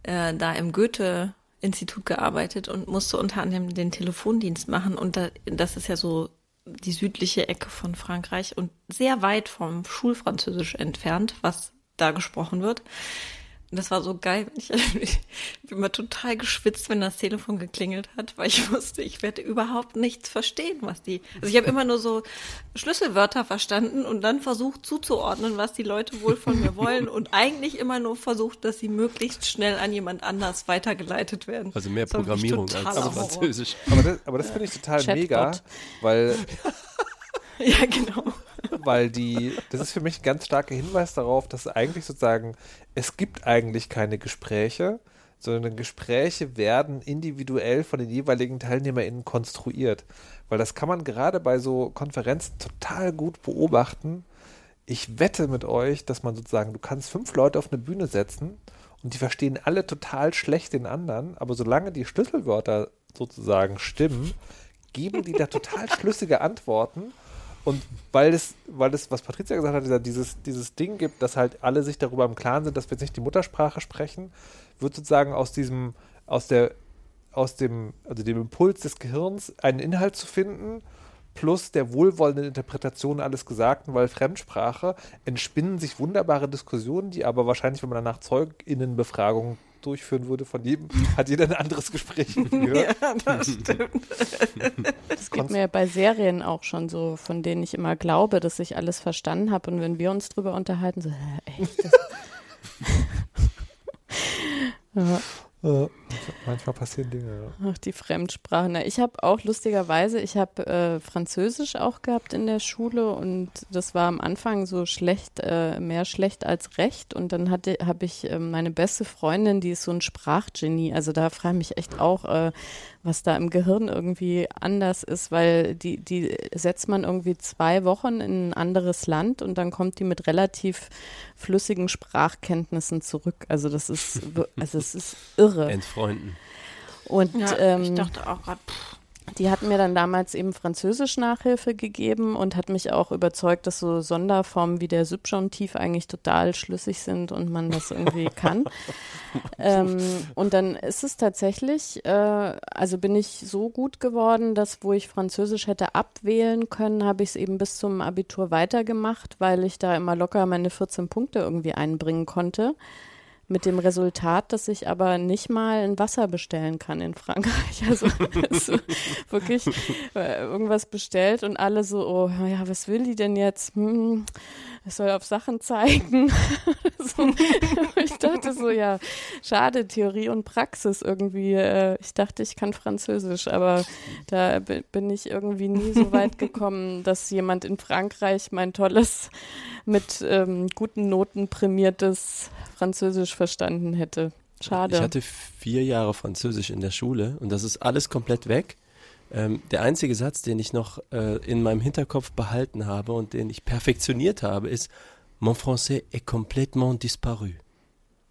äh, da im Goethe-Institut gearbeitet und musste unter anderem den Telefondienst machen. Und da, das ist ja so die südliche Ecke von Frankreich und sehr weit vom Schulfranzösisch entfernt, was da gesprochen wird. Das war so geil. Ich, ich bin immer total geschwitzt, wenn das Telefon geklingelt hat, weil ich wusste, ich werde überhaupt nichts verstehen, was die. Also ich habe immer nur so Schlüsselwörter verstanden und dann versucht zuzuordnen, was die Leute wohl von mir wollen und eigentlich immer nur versucht, dass sie möglichst schnell an jemand anders weitergeleitet werden. Also mehr Programmierung als Horror. Französisch. Aber das, aber das finde ich total Chatbot. mega, weil, Ja, genau. Weil die, das ist für mich ein ganz starker Hinweis darauf, dass eigentlich sozusagen, es gibt eigentlich keine Gespräche, sondern Gespräche werden individuell von den jeweiligen TeilnehmerInnen konstruiert. Weil das kann man gerade bei so Konferenzen total gut beobachten. Ich wette mit euch, dass man sozusagen, du kannst fünf Leute auf eine Bühne setzen und die verstehen alle total schlecht den anderen, aber solange die Schlüsselwörter sozusagen stimmen, geben die da total schlüssige Antworten. Und weil es, weil es, was Patricia gesagt hat, dieses, dieses Ding gibt, dass halt alle sich darüber im Klaren sind, dass wir jetzt nicht die Muttersprache sprechen, wird sozusagen aus diesem, aus der, aus dem, also dem Impuls des Gehirns einen Inhalt zu finden, plus der wohlwollenden Interpretation alles Gesagten, weil Fremdsprache entspinnen sich wunderbare Diskussionen, die aber wahrscheinlich, wenn man danach ZeugInnenbefragungen durchführen würde, von jedem hat jeder ein anderes Gespräch gehört. Ja, das stimmt. Das geht mir bei Serien auch schon so, von denen ich immer glaube, dass ich alles verstanden habe. Und wenn wir uns drüber unterhalten, so, hä, echt? Das ja. Manchmal passieren Dinge. Ja. Ach, die Fremdsprachen. Ich habe auch lustigerweise, ich habe äh, Französisch auch gehabt in der Schule und das war am Anfang so schlecht, äh, mehr schlecht als recht. Und dann hatte habe ich äh, meine beste Freundin, die ist so ein Sprachgenie. Also da frage ich mich echt auch, äh, was da im Gehirn irgendwie anders ist, weil die, die setzt man irgendwie zwei Wochen in ein anderes Land und dann kommt die mit relativ flüssigen Sprachkenntnissen zurück. Also das ist, also es ist irre. Entfreunden. Und Ja, ähm, ich dachte auch gerade, die hat mir dann damals eben Französisch Nachhilfe gegeben und hat mich auch überzeugt, dass so Sonderformen wie der Subjunktiv eigentlich total schlüssig sind und man das irgendwie kann. ähm, und dann ist es tatsächlich, äh, also bin ich so gut geworden, dass wo ich Französisch hätte abwählen können, habe ich es eben bis zum Abitur weitergemacht, weil ich da immer locker meine 14 Punkte irgendwie einbringen konnte. Mit dem Resultat, dass ich aber nicht mal ein Wasser bestellen kann in Frankreich. Also, also wirklich äh, irgendwas bestellt und alle so, oh ja, was will die denn jetzt? Hm, es soll auf Sachen zeigen. so. Ich dachte so, ja, schade, Theorie und Praxis irgendwie. Äh, ich dachte, ich kann Französisch, aber da bin ich irgendwie nie so weit gekommen, dass jemand in Frankreich mein tolles, mit ähm, guten Noten prämiertes Französisch verstanden hätte. Schade. Ich hatte vier Jahre Französisch in der Schule und das ist alles komplett weg. Ähm, der einzige Satz, den ich noch äh, in meinem Hinterkopf behalten habe und den ich perfektioniert habe, ist Mon français est complètement disparu.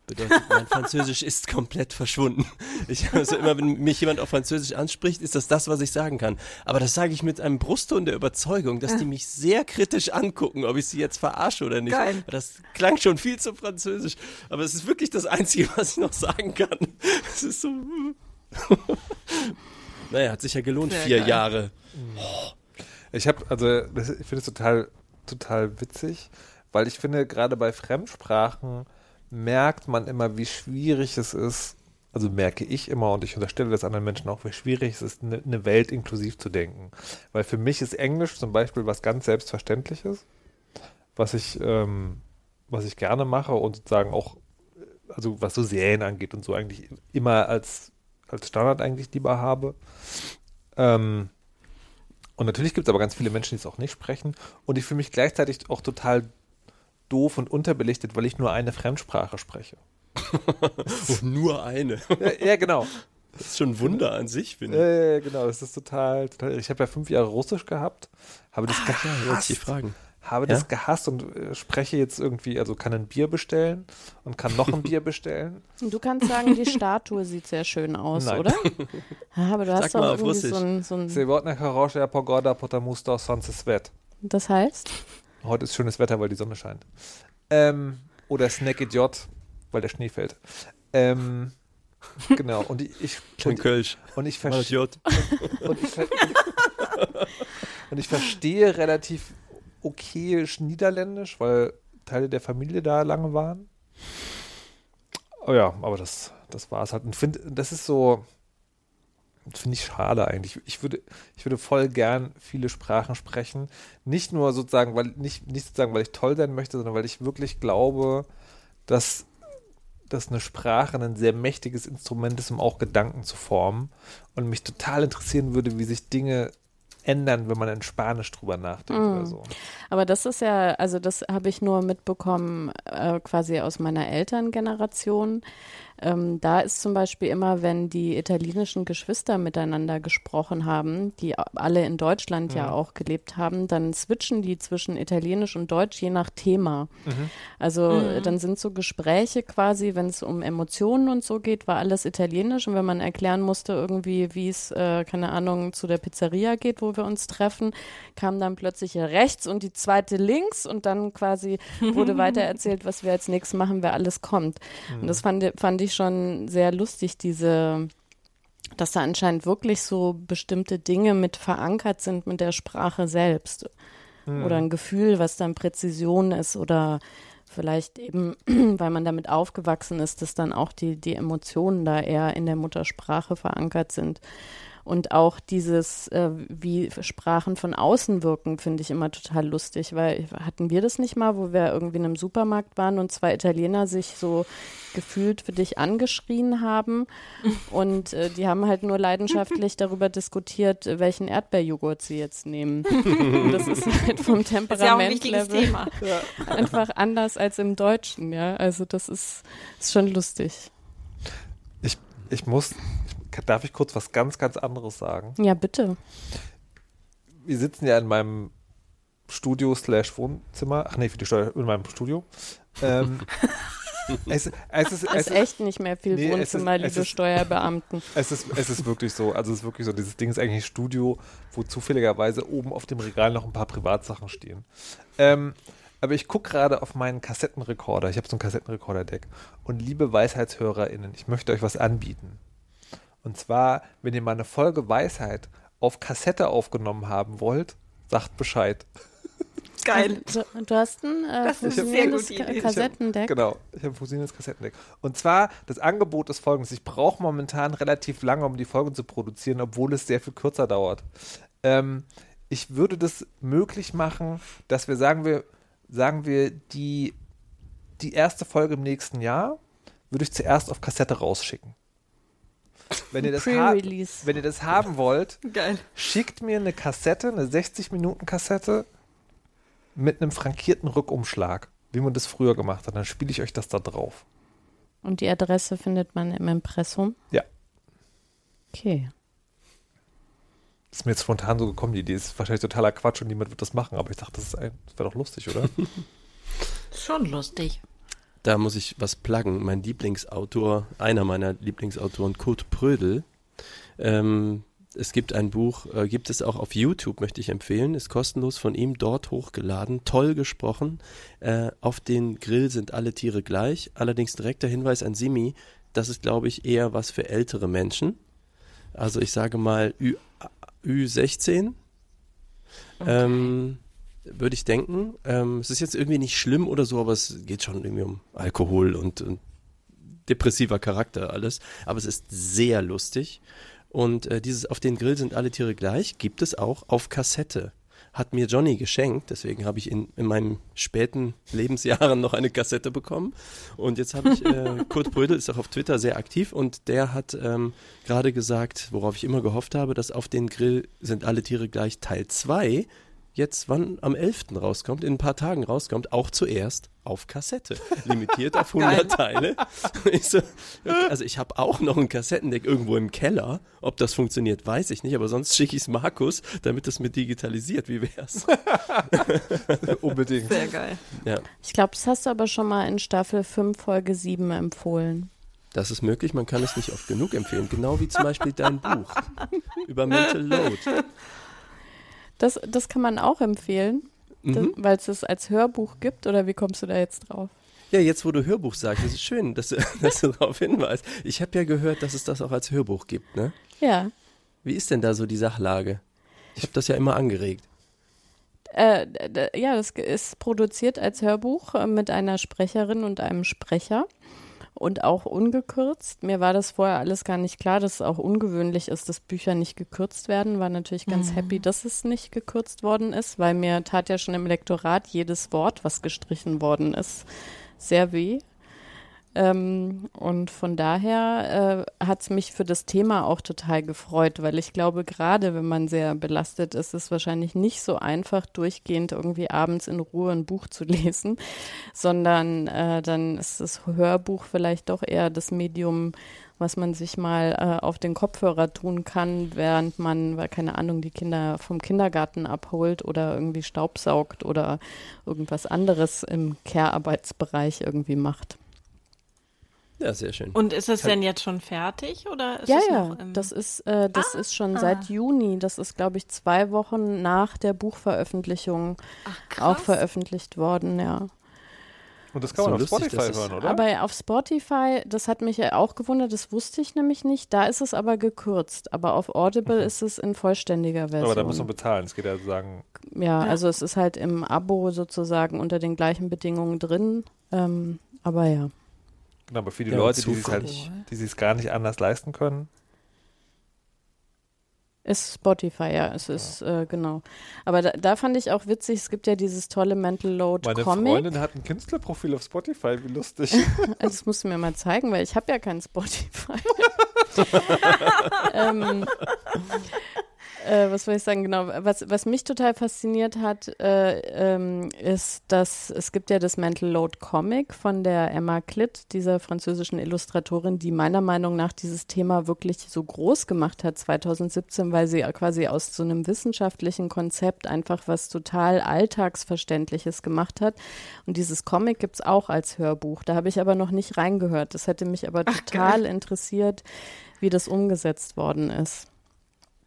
Bedeutet, mein Französisch ist komplett verschwunden. Ich also immer, wenn mich jemand auf Französisch anspricht, ist das das, was ich sagen kann. Aber das sage ich mit einem Brustton der Überzeugung, dass die mich sehr kritisch angucken, ob ich sie jetzt verarsche oder nicht. Geil. Das klang schon viel zu französisch. Aber es ist wirklich das Einzige, was ich noch sagen kann. Es ist so. Naja, hat sich ja gelohnt, Sehr vier geil. Jahre. Ich habe, also das, ich finde es total, total witzig, weil ich finde, gerade bei Fremdsprachen merkt man immer, wie schwierig es ist, also merke ich immer und ich unterstelle das anderen Menschen auch, wie schwierig es ist, eine, eine Welt inklusiv zu denken. Weil für mich ist Englisch zum Beispiel was ganz Selbstverständliches, was ich, ähm, was ich gerne mache und sozusagen auch, also was so Serien angeht und so eigentlich immer als, als Standard eigentlich lieber habe. Ähm, und natürlich gibt es aber ganz viele Menschen, die es auch nicht sprechen. Und ich fühle mich gleichzeitig auch total doof und unterbelichtet, weil ich nur eine Fremdsprache spreche. Und nur eine. ja, ja, genau. Das ist schon ein Wunder an sich, finde ich. Ja, ja, genau. Das ist total, total. Ich habe ja fünf Jahre Russisch gehabt, habe das ich gehasst. dich fragen habe ja? das gehasst und äh, spreche jetzt irgendwie, also kann ein Bier bestellen und kann noch ein Bier bestellen. Du kannst sagen, die Statue sieht sehr schön aus, Nein. oder? Aber du Sag hast doch irgendwie Russisch. so ein... So ein ne, Pogoda Potamusta Sonce Svet. Das heißt? Heute ist schönes Wetter, weil die Sonne scheint. Ähm, oder Snack Idiot, weil der Schnee fällt. Ähm, genau, und ich... ich und, Kölsch. Und ich verstehe... Und, und, und ich verstehe relativ okayisch Niederländisch, weil Teile der Familie da lange waren. Oh ja, aber das, das war es halt. Und find, das ist so, finde ich schade eigentlich. Ich würde, ich würde voll gern viele Sprachen sprechen. Nicht nur sozusagen, weil, nicht, nicht sozusagen, weil ich toll sein möchte, sondern weil ich wirklich glaube, dass, dass eine Sprache ein sehr mächtiges Instrument ist, um auch Gedanken zu formen. Und mich total interessieren würde, wie sich Dinge ändern, wenn man in Spanisch drüber nachdenkt Mm. oder so. Aber das ist ja, also das habe ich nur mitbekommen, äh, quasi aus meiner Elterngeneration. Ähm, da ist zum Beispiel immer, wenn die italienischen Geschwister miteinander gesprochen haben, die alle in Deutschland ja Mhm. auch gelebt haben, dann switchen die zwischen Italienisch und Deutsch je nach Thema. Mhm. Also Mhm. äh, dann sind so Gespräche quasi, wenn es um Emotionen und so geht, war alles Italienisch. Und wenn man erklären musste irgendwie, wie es, äh, keine Ahnung, zu der Pizzeria geht, wo wir uns treffen, kam dann plötzlich rechts und die zweite links und dann quasi wurde weiter erzählt, was wir als nächstes machen, wer alles kommt. Und das fand, fand ich schon sehr lustig, diese dass da anscheinend wirklich so bestimmte Dinge mit verankert sind mit der Sprache selbst. Oder ein Gefühl, was dann Präzision ist oder vielleicht eben, weil man damit aufgewachsen ist, dass dann auch die, die Emotionen da eher in der Muttersprache verankert sind. Und auch dieses, äh, wie Sprachen von außen wirken, finde ich immer total lustig, weil hatten wir das nicht mal, wo wir irgendwie in einem Supermarkt waren und zwei Italiener sich so gefühlt für dich angeschrien haben und äh, die haben halt nur leidenschaftlich darüber diskutiert, welchen Erdbeerjoghurt sie jetzt nehmen. Und das ist halt vom Temperamentlevel ja einfach anders als im Deutschen, ja. Also das ist, ist schon lustig. Ich, ich muss, darf ich kurz was ganz, ganz anderes sagen? Ja, bitte. Wir sitzen ja in meinem Studio slash Wohnzimmer, ach nee, für die Steuer, in meinem Studio. Ähm, es, es, ist, es ist echt nicht mehr viel nee, Wohnzimmer, liebe ist, Steuerbeamten. Es ist, es ist wirklich so. Also es ist wirklich so. Dieses Ding ist eigentlich ein Studio, wo zufälligerweise oben auf dem Regal noch ein paar Privatsachen stehen. Ähm, aber ich gucke gerade auf meinen Kassettenrekorder. Ich habe so ein Kassettenrekorder-Deck. Und liebe WeisheitshörerInnen, ich möchte euch was anbieten. Und zwar, wenn ihr mal eine Folge Weisheit auf Kassette aufgenommen haben wollt, sagt Bescheid. Geil. Du, du hast ein äh, funktionierendes Kassettendeck. Hab, genau, ich habe ein funktionierendes Kassettendeck. Und zwar, das Angebot ist folgendes. Ich brauche momentan relativ lange, um die Folgen zu produzieren, obwohl es sehr viel kürzer dauert. Ähm, ich würde das möglich machen, dass wir sagen wir, sagen wir, die, die erste Folge im nächsten Jahr würde ich zuerst auf Kassette rausschicken. Wenn ihr, das wenn ihr das haben wollt, Geil. schickt mir eine Kassette, eine 60-Minuten-Kassette mit einem frankierten Rückumschlag, wie man das früher gemacht hat. Dann spiele ich euch das da drauf. Und die Adresse findet man im Impressum? Ja. Okay. Das ist mir jetzt spontan so gekommen, die Idee ist wahrscheinlich totaler Quatsch und niemand wird das machen, aber ich dachte, das, das wäre doch lustig, oder? Schon lustig. Da muss ich was pluggen. Mein Lieblingsautor, einer meiner Lieblingsautoren, Kurt Prödel, ähm, es gibt ein Buch, äh, gibt es auch auf YouTube, möchte ich empfehlen, ist kostenlos von ihm dort hochgeladen, toll gesprochen. Äh, auf den Grill sind alle Tiere gleich. Allerdings direkter Hinweis an Simi, das ist, glaube ich, eher was für ältere Menschen. Also ich sage mal Ü, Ü16. Okay. Ähm, würde ich denken. Ähm, es ist jetzt irgendwie nicht schlimm oder so, aber es geht schon irgendwie um Alkohol und, und depressiver Charakter alles. Aber es ist sehr lustig. Und äh, dieses Auf den Grill sind alle Tiere gleich gibt es auch auf Kassette. Hat mir Johnny geschenkt, deswegen habe ich in, in meinen späten Lebensjahren noch eine Kassette bekommen. Und jetzt habe ich, äh, Kurt Brödel ist auch auf Twitter sehr aktiv und der hat ähm, gerade gesagt, worauf ich immer gehofft habe, dass auf den Grill sind alle Tiere gleich Teil 2 jetzt wann am 11. rauskommt, in ein paar Tagen rauskommt, auch zuerst auf Kassette. Limitiert auf 100 Teile. Ich so, okay, also ich habe auch noch ein Kassettendeck irgendwo im Keller. Ob das funktioniert, weiß ich nicht, aber sonst schicke ich es Markus, damit es mit digitalisiert. Wie wär's? Unbedingt. Sehr geil. Ja. Ich glaube, das hast du aber schon mal in Staffel 5, Folge 7 empfohlen. Das ist möglich, man kann es nicht oft genug empfehlen. Genau wie zum Beispiel dein Buch über Mental Load. Das, das kann man auch empfehlen, mhm. weil es es als Hörbuch gibt. Oder wie kommst du da jetzt drauf? Ja, jetzt wo du Hörbuch sagst, das ist schön, dass du, dass du darauf hinweist. Ich habe ja gehört, dass es das auch als Hörbuch gibt, ne? Ja. Wie ist denn da so die Sachlage? Ich habe das ja immer angeregt. Äh, ja, das ist produziert als Hörbuch äh, mit einer Sprecherin und einem Sprecher und auch ungekürzt. Mir war das vorher alles gar nicht klar, dass es auch ungewöhnlich ist, dass Bücher nicht gekürzt werden. War natürlich ganz mhm. happy, dass es nicht gekürzt worden ist, weil mir tat ja schon im Lektorat jedes Wort, was gestrichen worden ist, sehr weh. Ähm, und von daher äh, hat es mich für das Thema auch total gefreut, weil ich glaube, gerade wenn man sehr belastet ist, ist es wahrscheinlich nicht so einfach, durchgehend irgendwie abends in Ruhe ein Buch zu lesen, sondern äh, dann ist das Hörbuch vielleicht doch eher das Medium, was man sich mal äh, auf den Kopfhörer tun kann, während man, weil keine Ahnung, die Kinder vom Kindergarten abholt oder irgendwie staubsaugt oder irgendwas anderes im Care-Arbeitsbereich irgendwie macht. Ja, sehr schön. Und ist es denn jetzt schon fertig oder ist ja, es ja, das ist äh, das ah, ist schon ah. seit Juni. Das ist, glaube ich, zwei Wochen nach der Buchveröffentlichung Ach, auch veröffentlicht worden, ja. Und das kann man so auf lustig, Spotify hören, oder? Aber auf Spotify, das hat mich ja auch gewundert, das wusste ich nämlich nicht. Da ist es aber gekürzt. Aber auf Audible mhm. ist es in vollständiger Version. Aber da muss man bezahlen. Es geht ja sagen. Ja, ja, also es ist halt im Abo sozusagen unter den gleichen Bedingungen drin. Ähm, aber ja. Genau, aber für die ja, Leute, die es halt, die es gar nicht anders leisten können. Ist Spotify, ja, es ist, äh, genau. Aber da, da fand ich auch witzig, es gibt ja dieses tolle Mental Load Meine Comic. Freundin hat ein Künstlerprofil auf Spotify, wie lustig. Also das musst du mir mal zeigen, weil ich habe ja kein Spotify. ähm, äh, was soll ich sagen, genau, was, was mich total fasziniert hat, äh, ähm, ist, dass es gibt ja das Mental Load Comic von der Emma Klitt, dieser französischen Illustratorin, die meiner Meinung nach dieses Thema wirklich so groß gemacht hat 2017, weil sie quasi aus so einem wissenschaftlichen Konzept einfach was total Alltagsverständliches gemacht hat. Und dieses Comic gibt es auch als Hörbuch. Da habe ich aber noch nicht reingehört. Das hätte mich aber Ach, total geil. interessiert, wie das umgesetzt worden ist.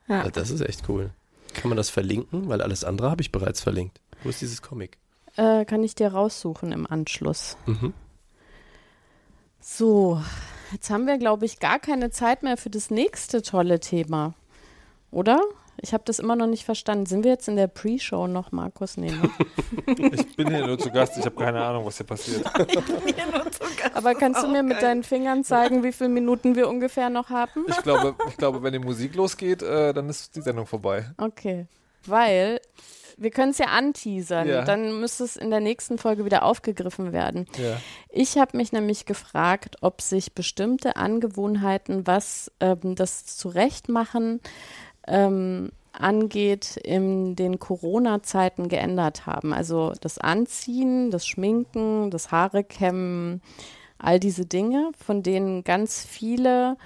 Ja. Ja, das ist echt cool. Kann man das verlinken? Weil alles andere habe ich bereits verlinkt. Wo ist dieses Comic? Äh, kann ich dir raussuchen im Anschluss. Mhm. So, jetzt haben wir, glaube ich, gar keine Zeit mehr für das nächste tolle Thema. Oder? Ich habe das immer noch nicht verstanden. Sind wir jetzt in der Pre-Show noch, Markus? Nee, ne? Ich bin hier nur zu Gast, ich habe keine Ahnung, was hier passiert. Aber kannst du mir mit deinen Fingern zeigen, wie viele Minuten wir ungefähr noch haben? Ich glaube, ich glaube wenn die Musik losgeht, äh, dann ist die Sendung vorbei. Okay. Weil wir können es ja anteasern. Ja. Dann müsste es in der nächsten Folge wieder aufgegriffen werden. Ja. Ich habe mich nämlich gefragt, ob sich bestimmte Angewohnheiten, was ähm, das Zurechtmachen ähm, angeht, in den Corona-Zeiten geändert haben. Also das Anziehen, das Schminken, das Haare kämmen, all diese Dinge, von denen ganz viele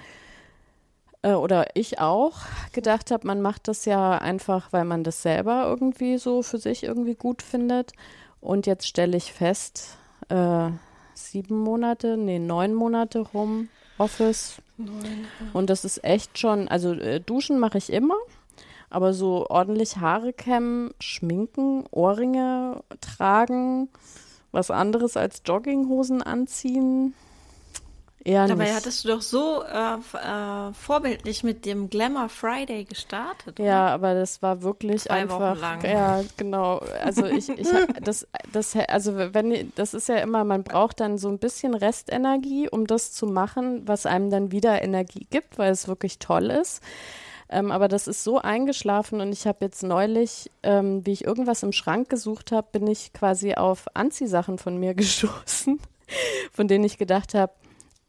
äh, oder ich auch gedacht habe, man macht das ja einfach, weil man das selber irgendwie so für sich irgendwie gut findet. Und jetzt stelle ich fest, äh, sieben Monate, nee, neun Monate rum, Office. Und das ist echt schon, also äh, duschen mache ich immer, aber so ordentlich Haare kämmen, schminken, Ohrringe tragen, was anderes als Jogginghosen anziehen, eher Dabei nicht. hattest du doch so äh, äh, vorbildlich mit dem Glamour Friday gestartet. oder? Ja, aber das war wirklich Zwei Wochen einfach. lang. Ja, genau. Also ich, ich das, das, also wenn das ist ja immer, man braucht dann so ein bisschen Restenergie, um das zu machen, was einem dann wieder Energie gibt, weil es wirklich toll ist. Ähm, aber das ist so eingeschlafen und ich habe jetzt neulich, ähm, wie ich irgendwas im Schrank gesucht habe, bin ich quasi auf Anziehsachen von mir gestoßen, von denen ich gedacht habe,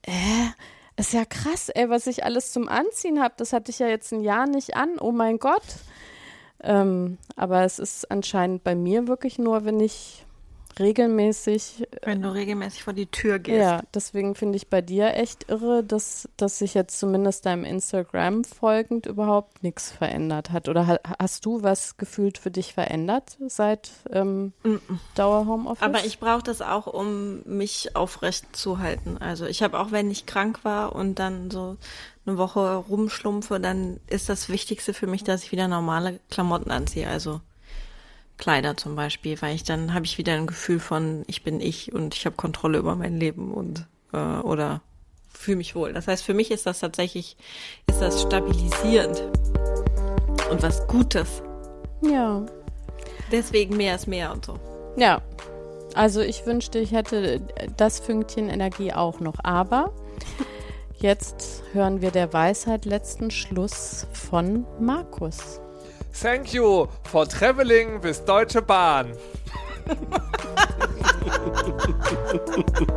äh, ist ja krass, ey, was ich alles zum Anziehen habe. Das hatte ich ja jetzt ein Jahr nicht an. Oh mein Gott. Ähm, aber es ist anscheinend bei mir wirklich nur, wenn ich regelmäßig Wenn du regelmäßig vor die Tür gehst. ja, deswegen finde ich bei dir echt irre, dass, dass sich jetzt zumindest deinem Instagram folgend überhaupt nichts verändert hat. Oder ha hast du was gefühlt für dich verändert seit ähm, Dauer-Homeoffice? Aber ich brauche das auch, um mich aufrecht zu halten. Also ich habe auch, wenn ich krank war und dann so eine Woche rumschlumpfe, dann ist das Wichtigste für mich, dass ich wieder normale Klamotten anziehe. Also Kleider zum Beispiel, weil ich dann habe ich wieder ein Gefühl von, ich bin ich und ich habe Kontrolle über mein Leben und äh, oder fühle mich wohl. Das heißt, für mich ist das tatsächlich, ist das stabilisierend und was Gutes. ja. Deswegen mehr ist mehr und so. Ja, also ich wünschte, ich hätte das Fünkchen Energie auch noch. Aber jetzt hören wir der Weisheit letzten Schluss von Markus. Thank you for traveling with Deutsche Bahn.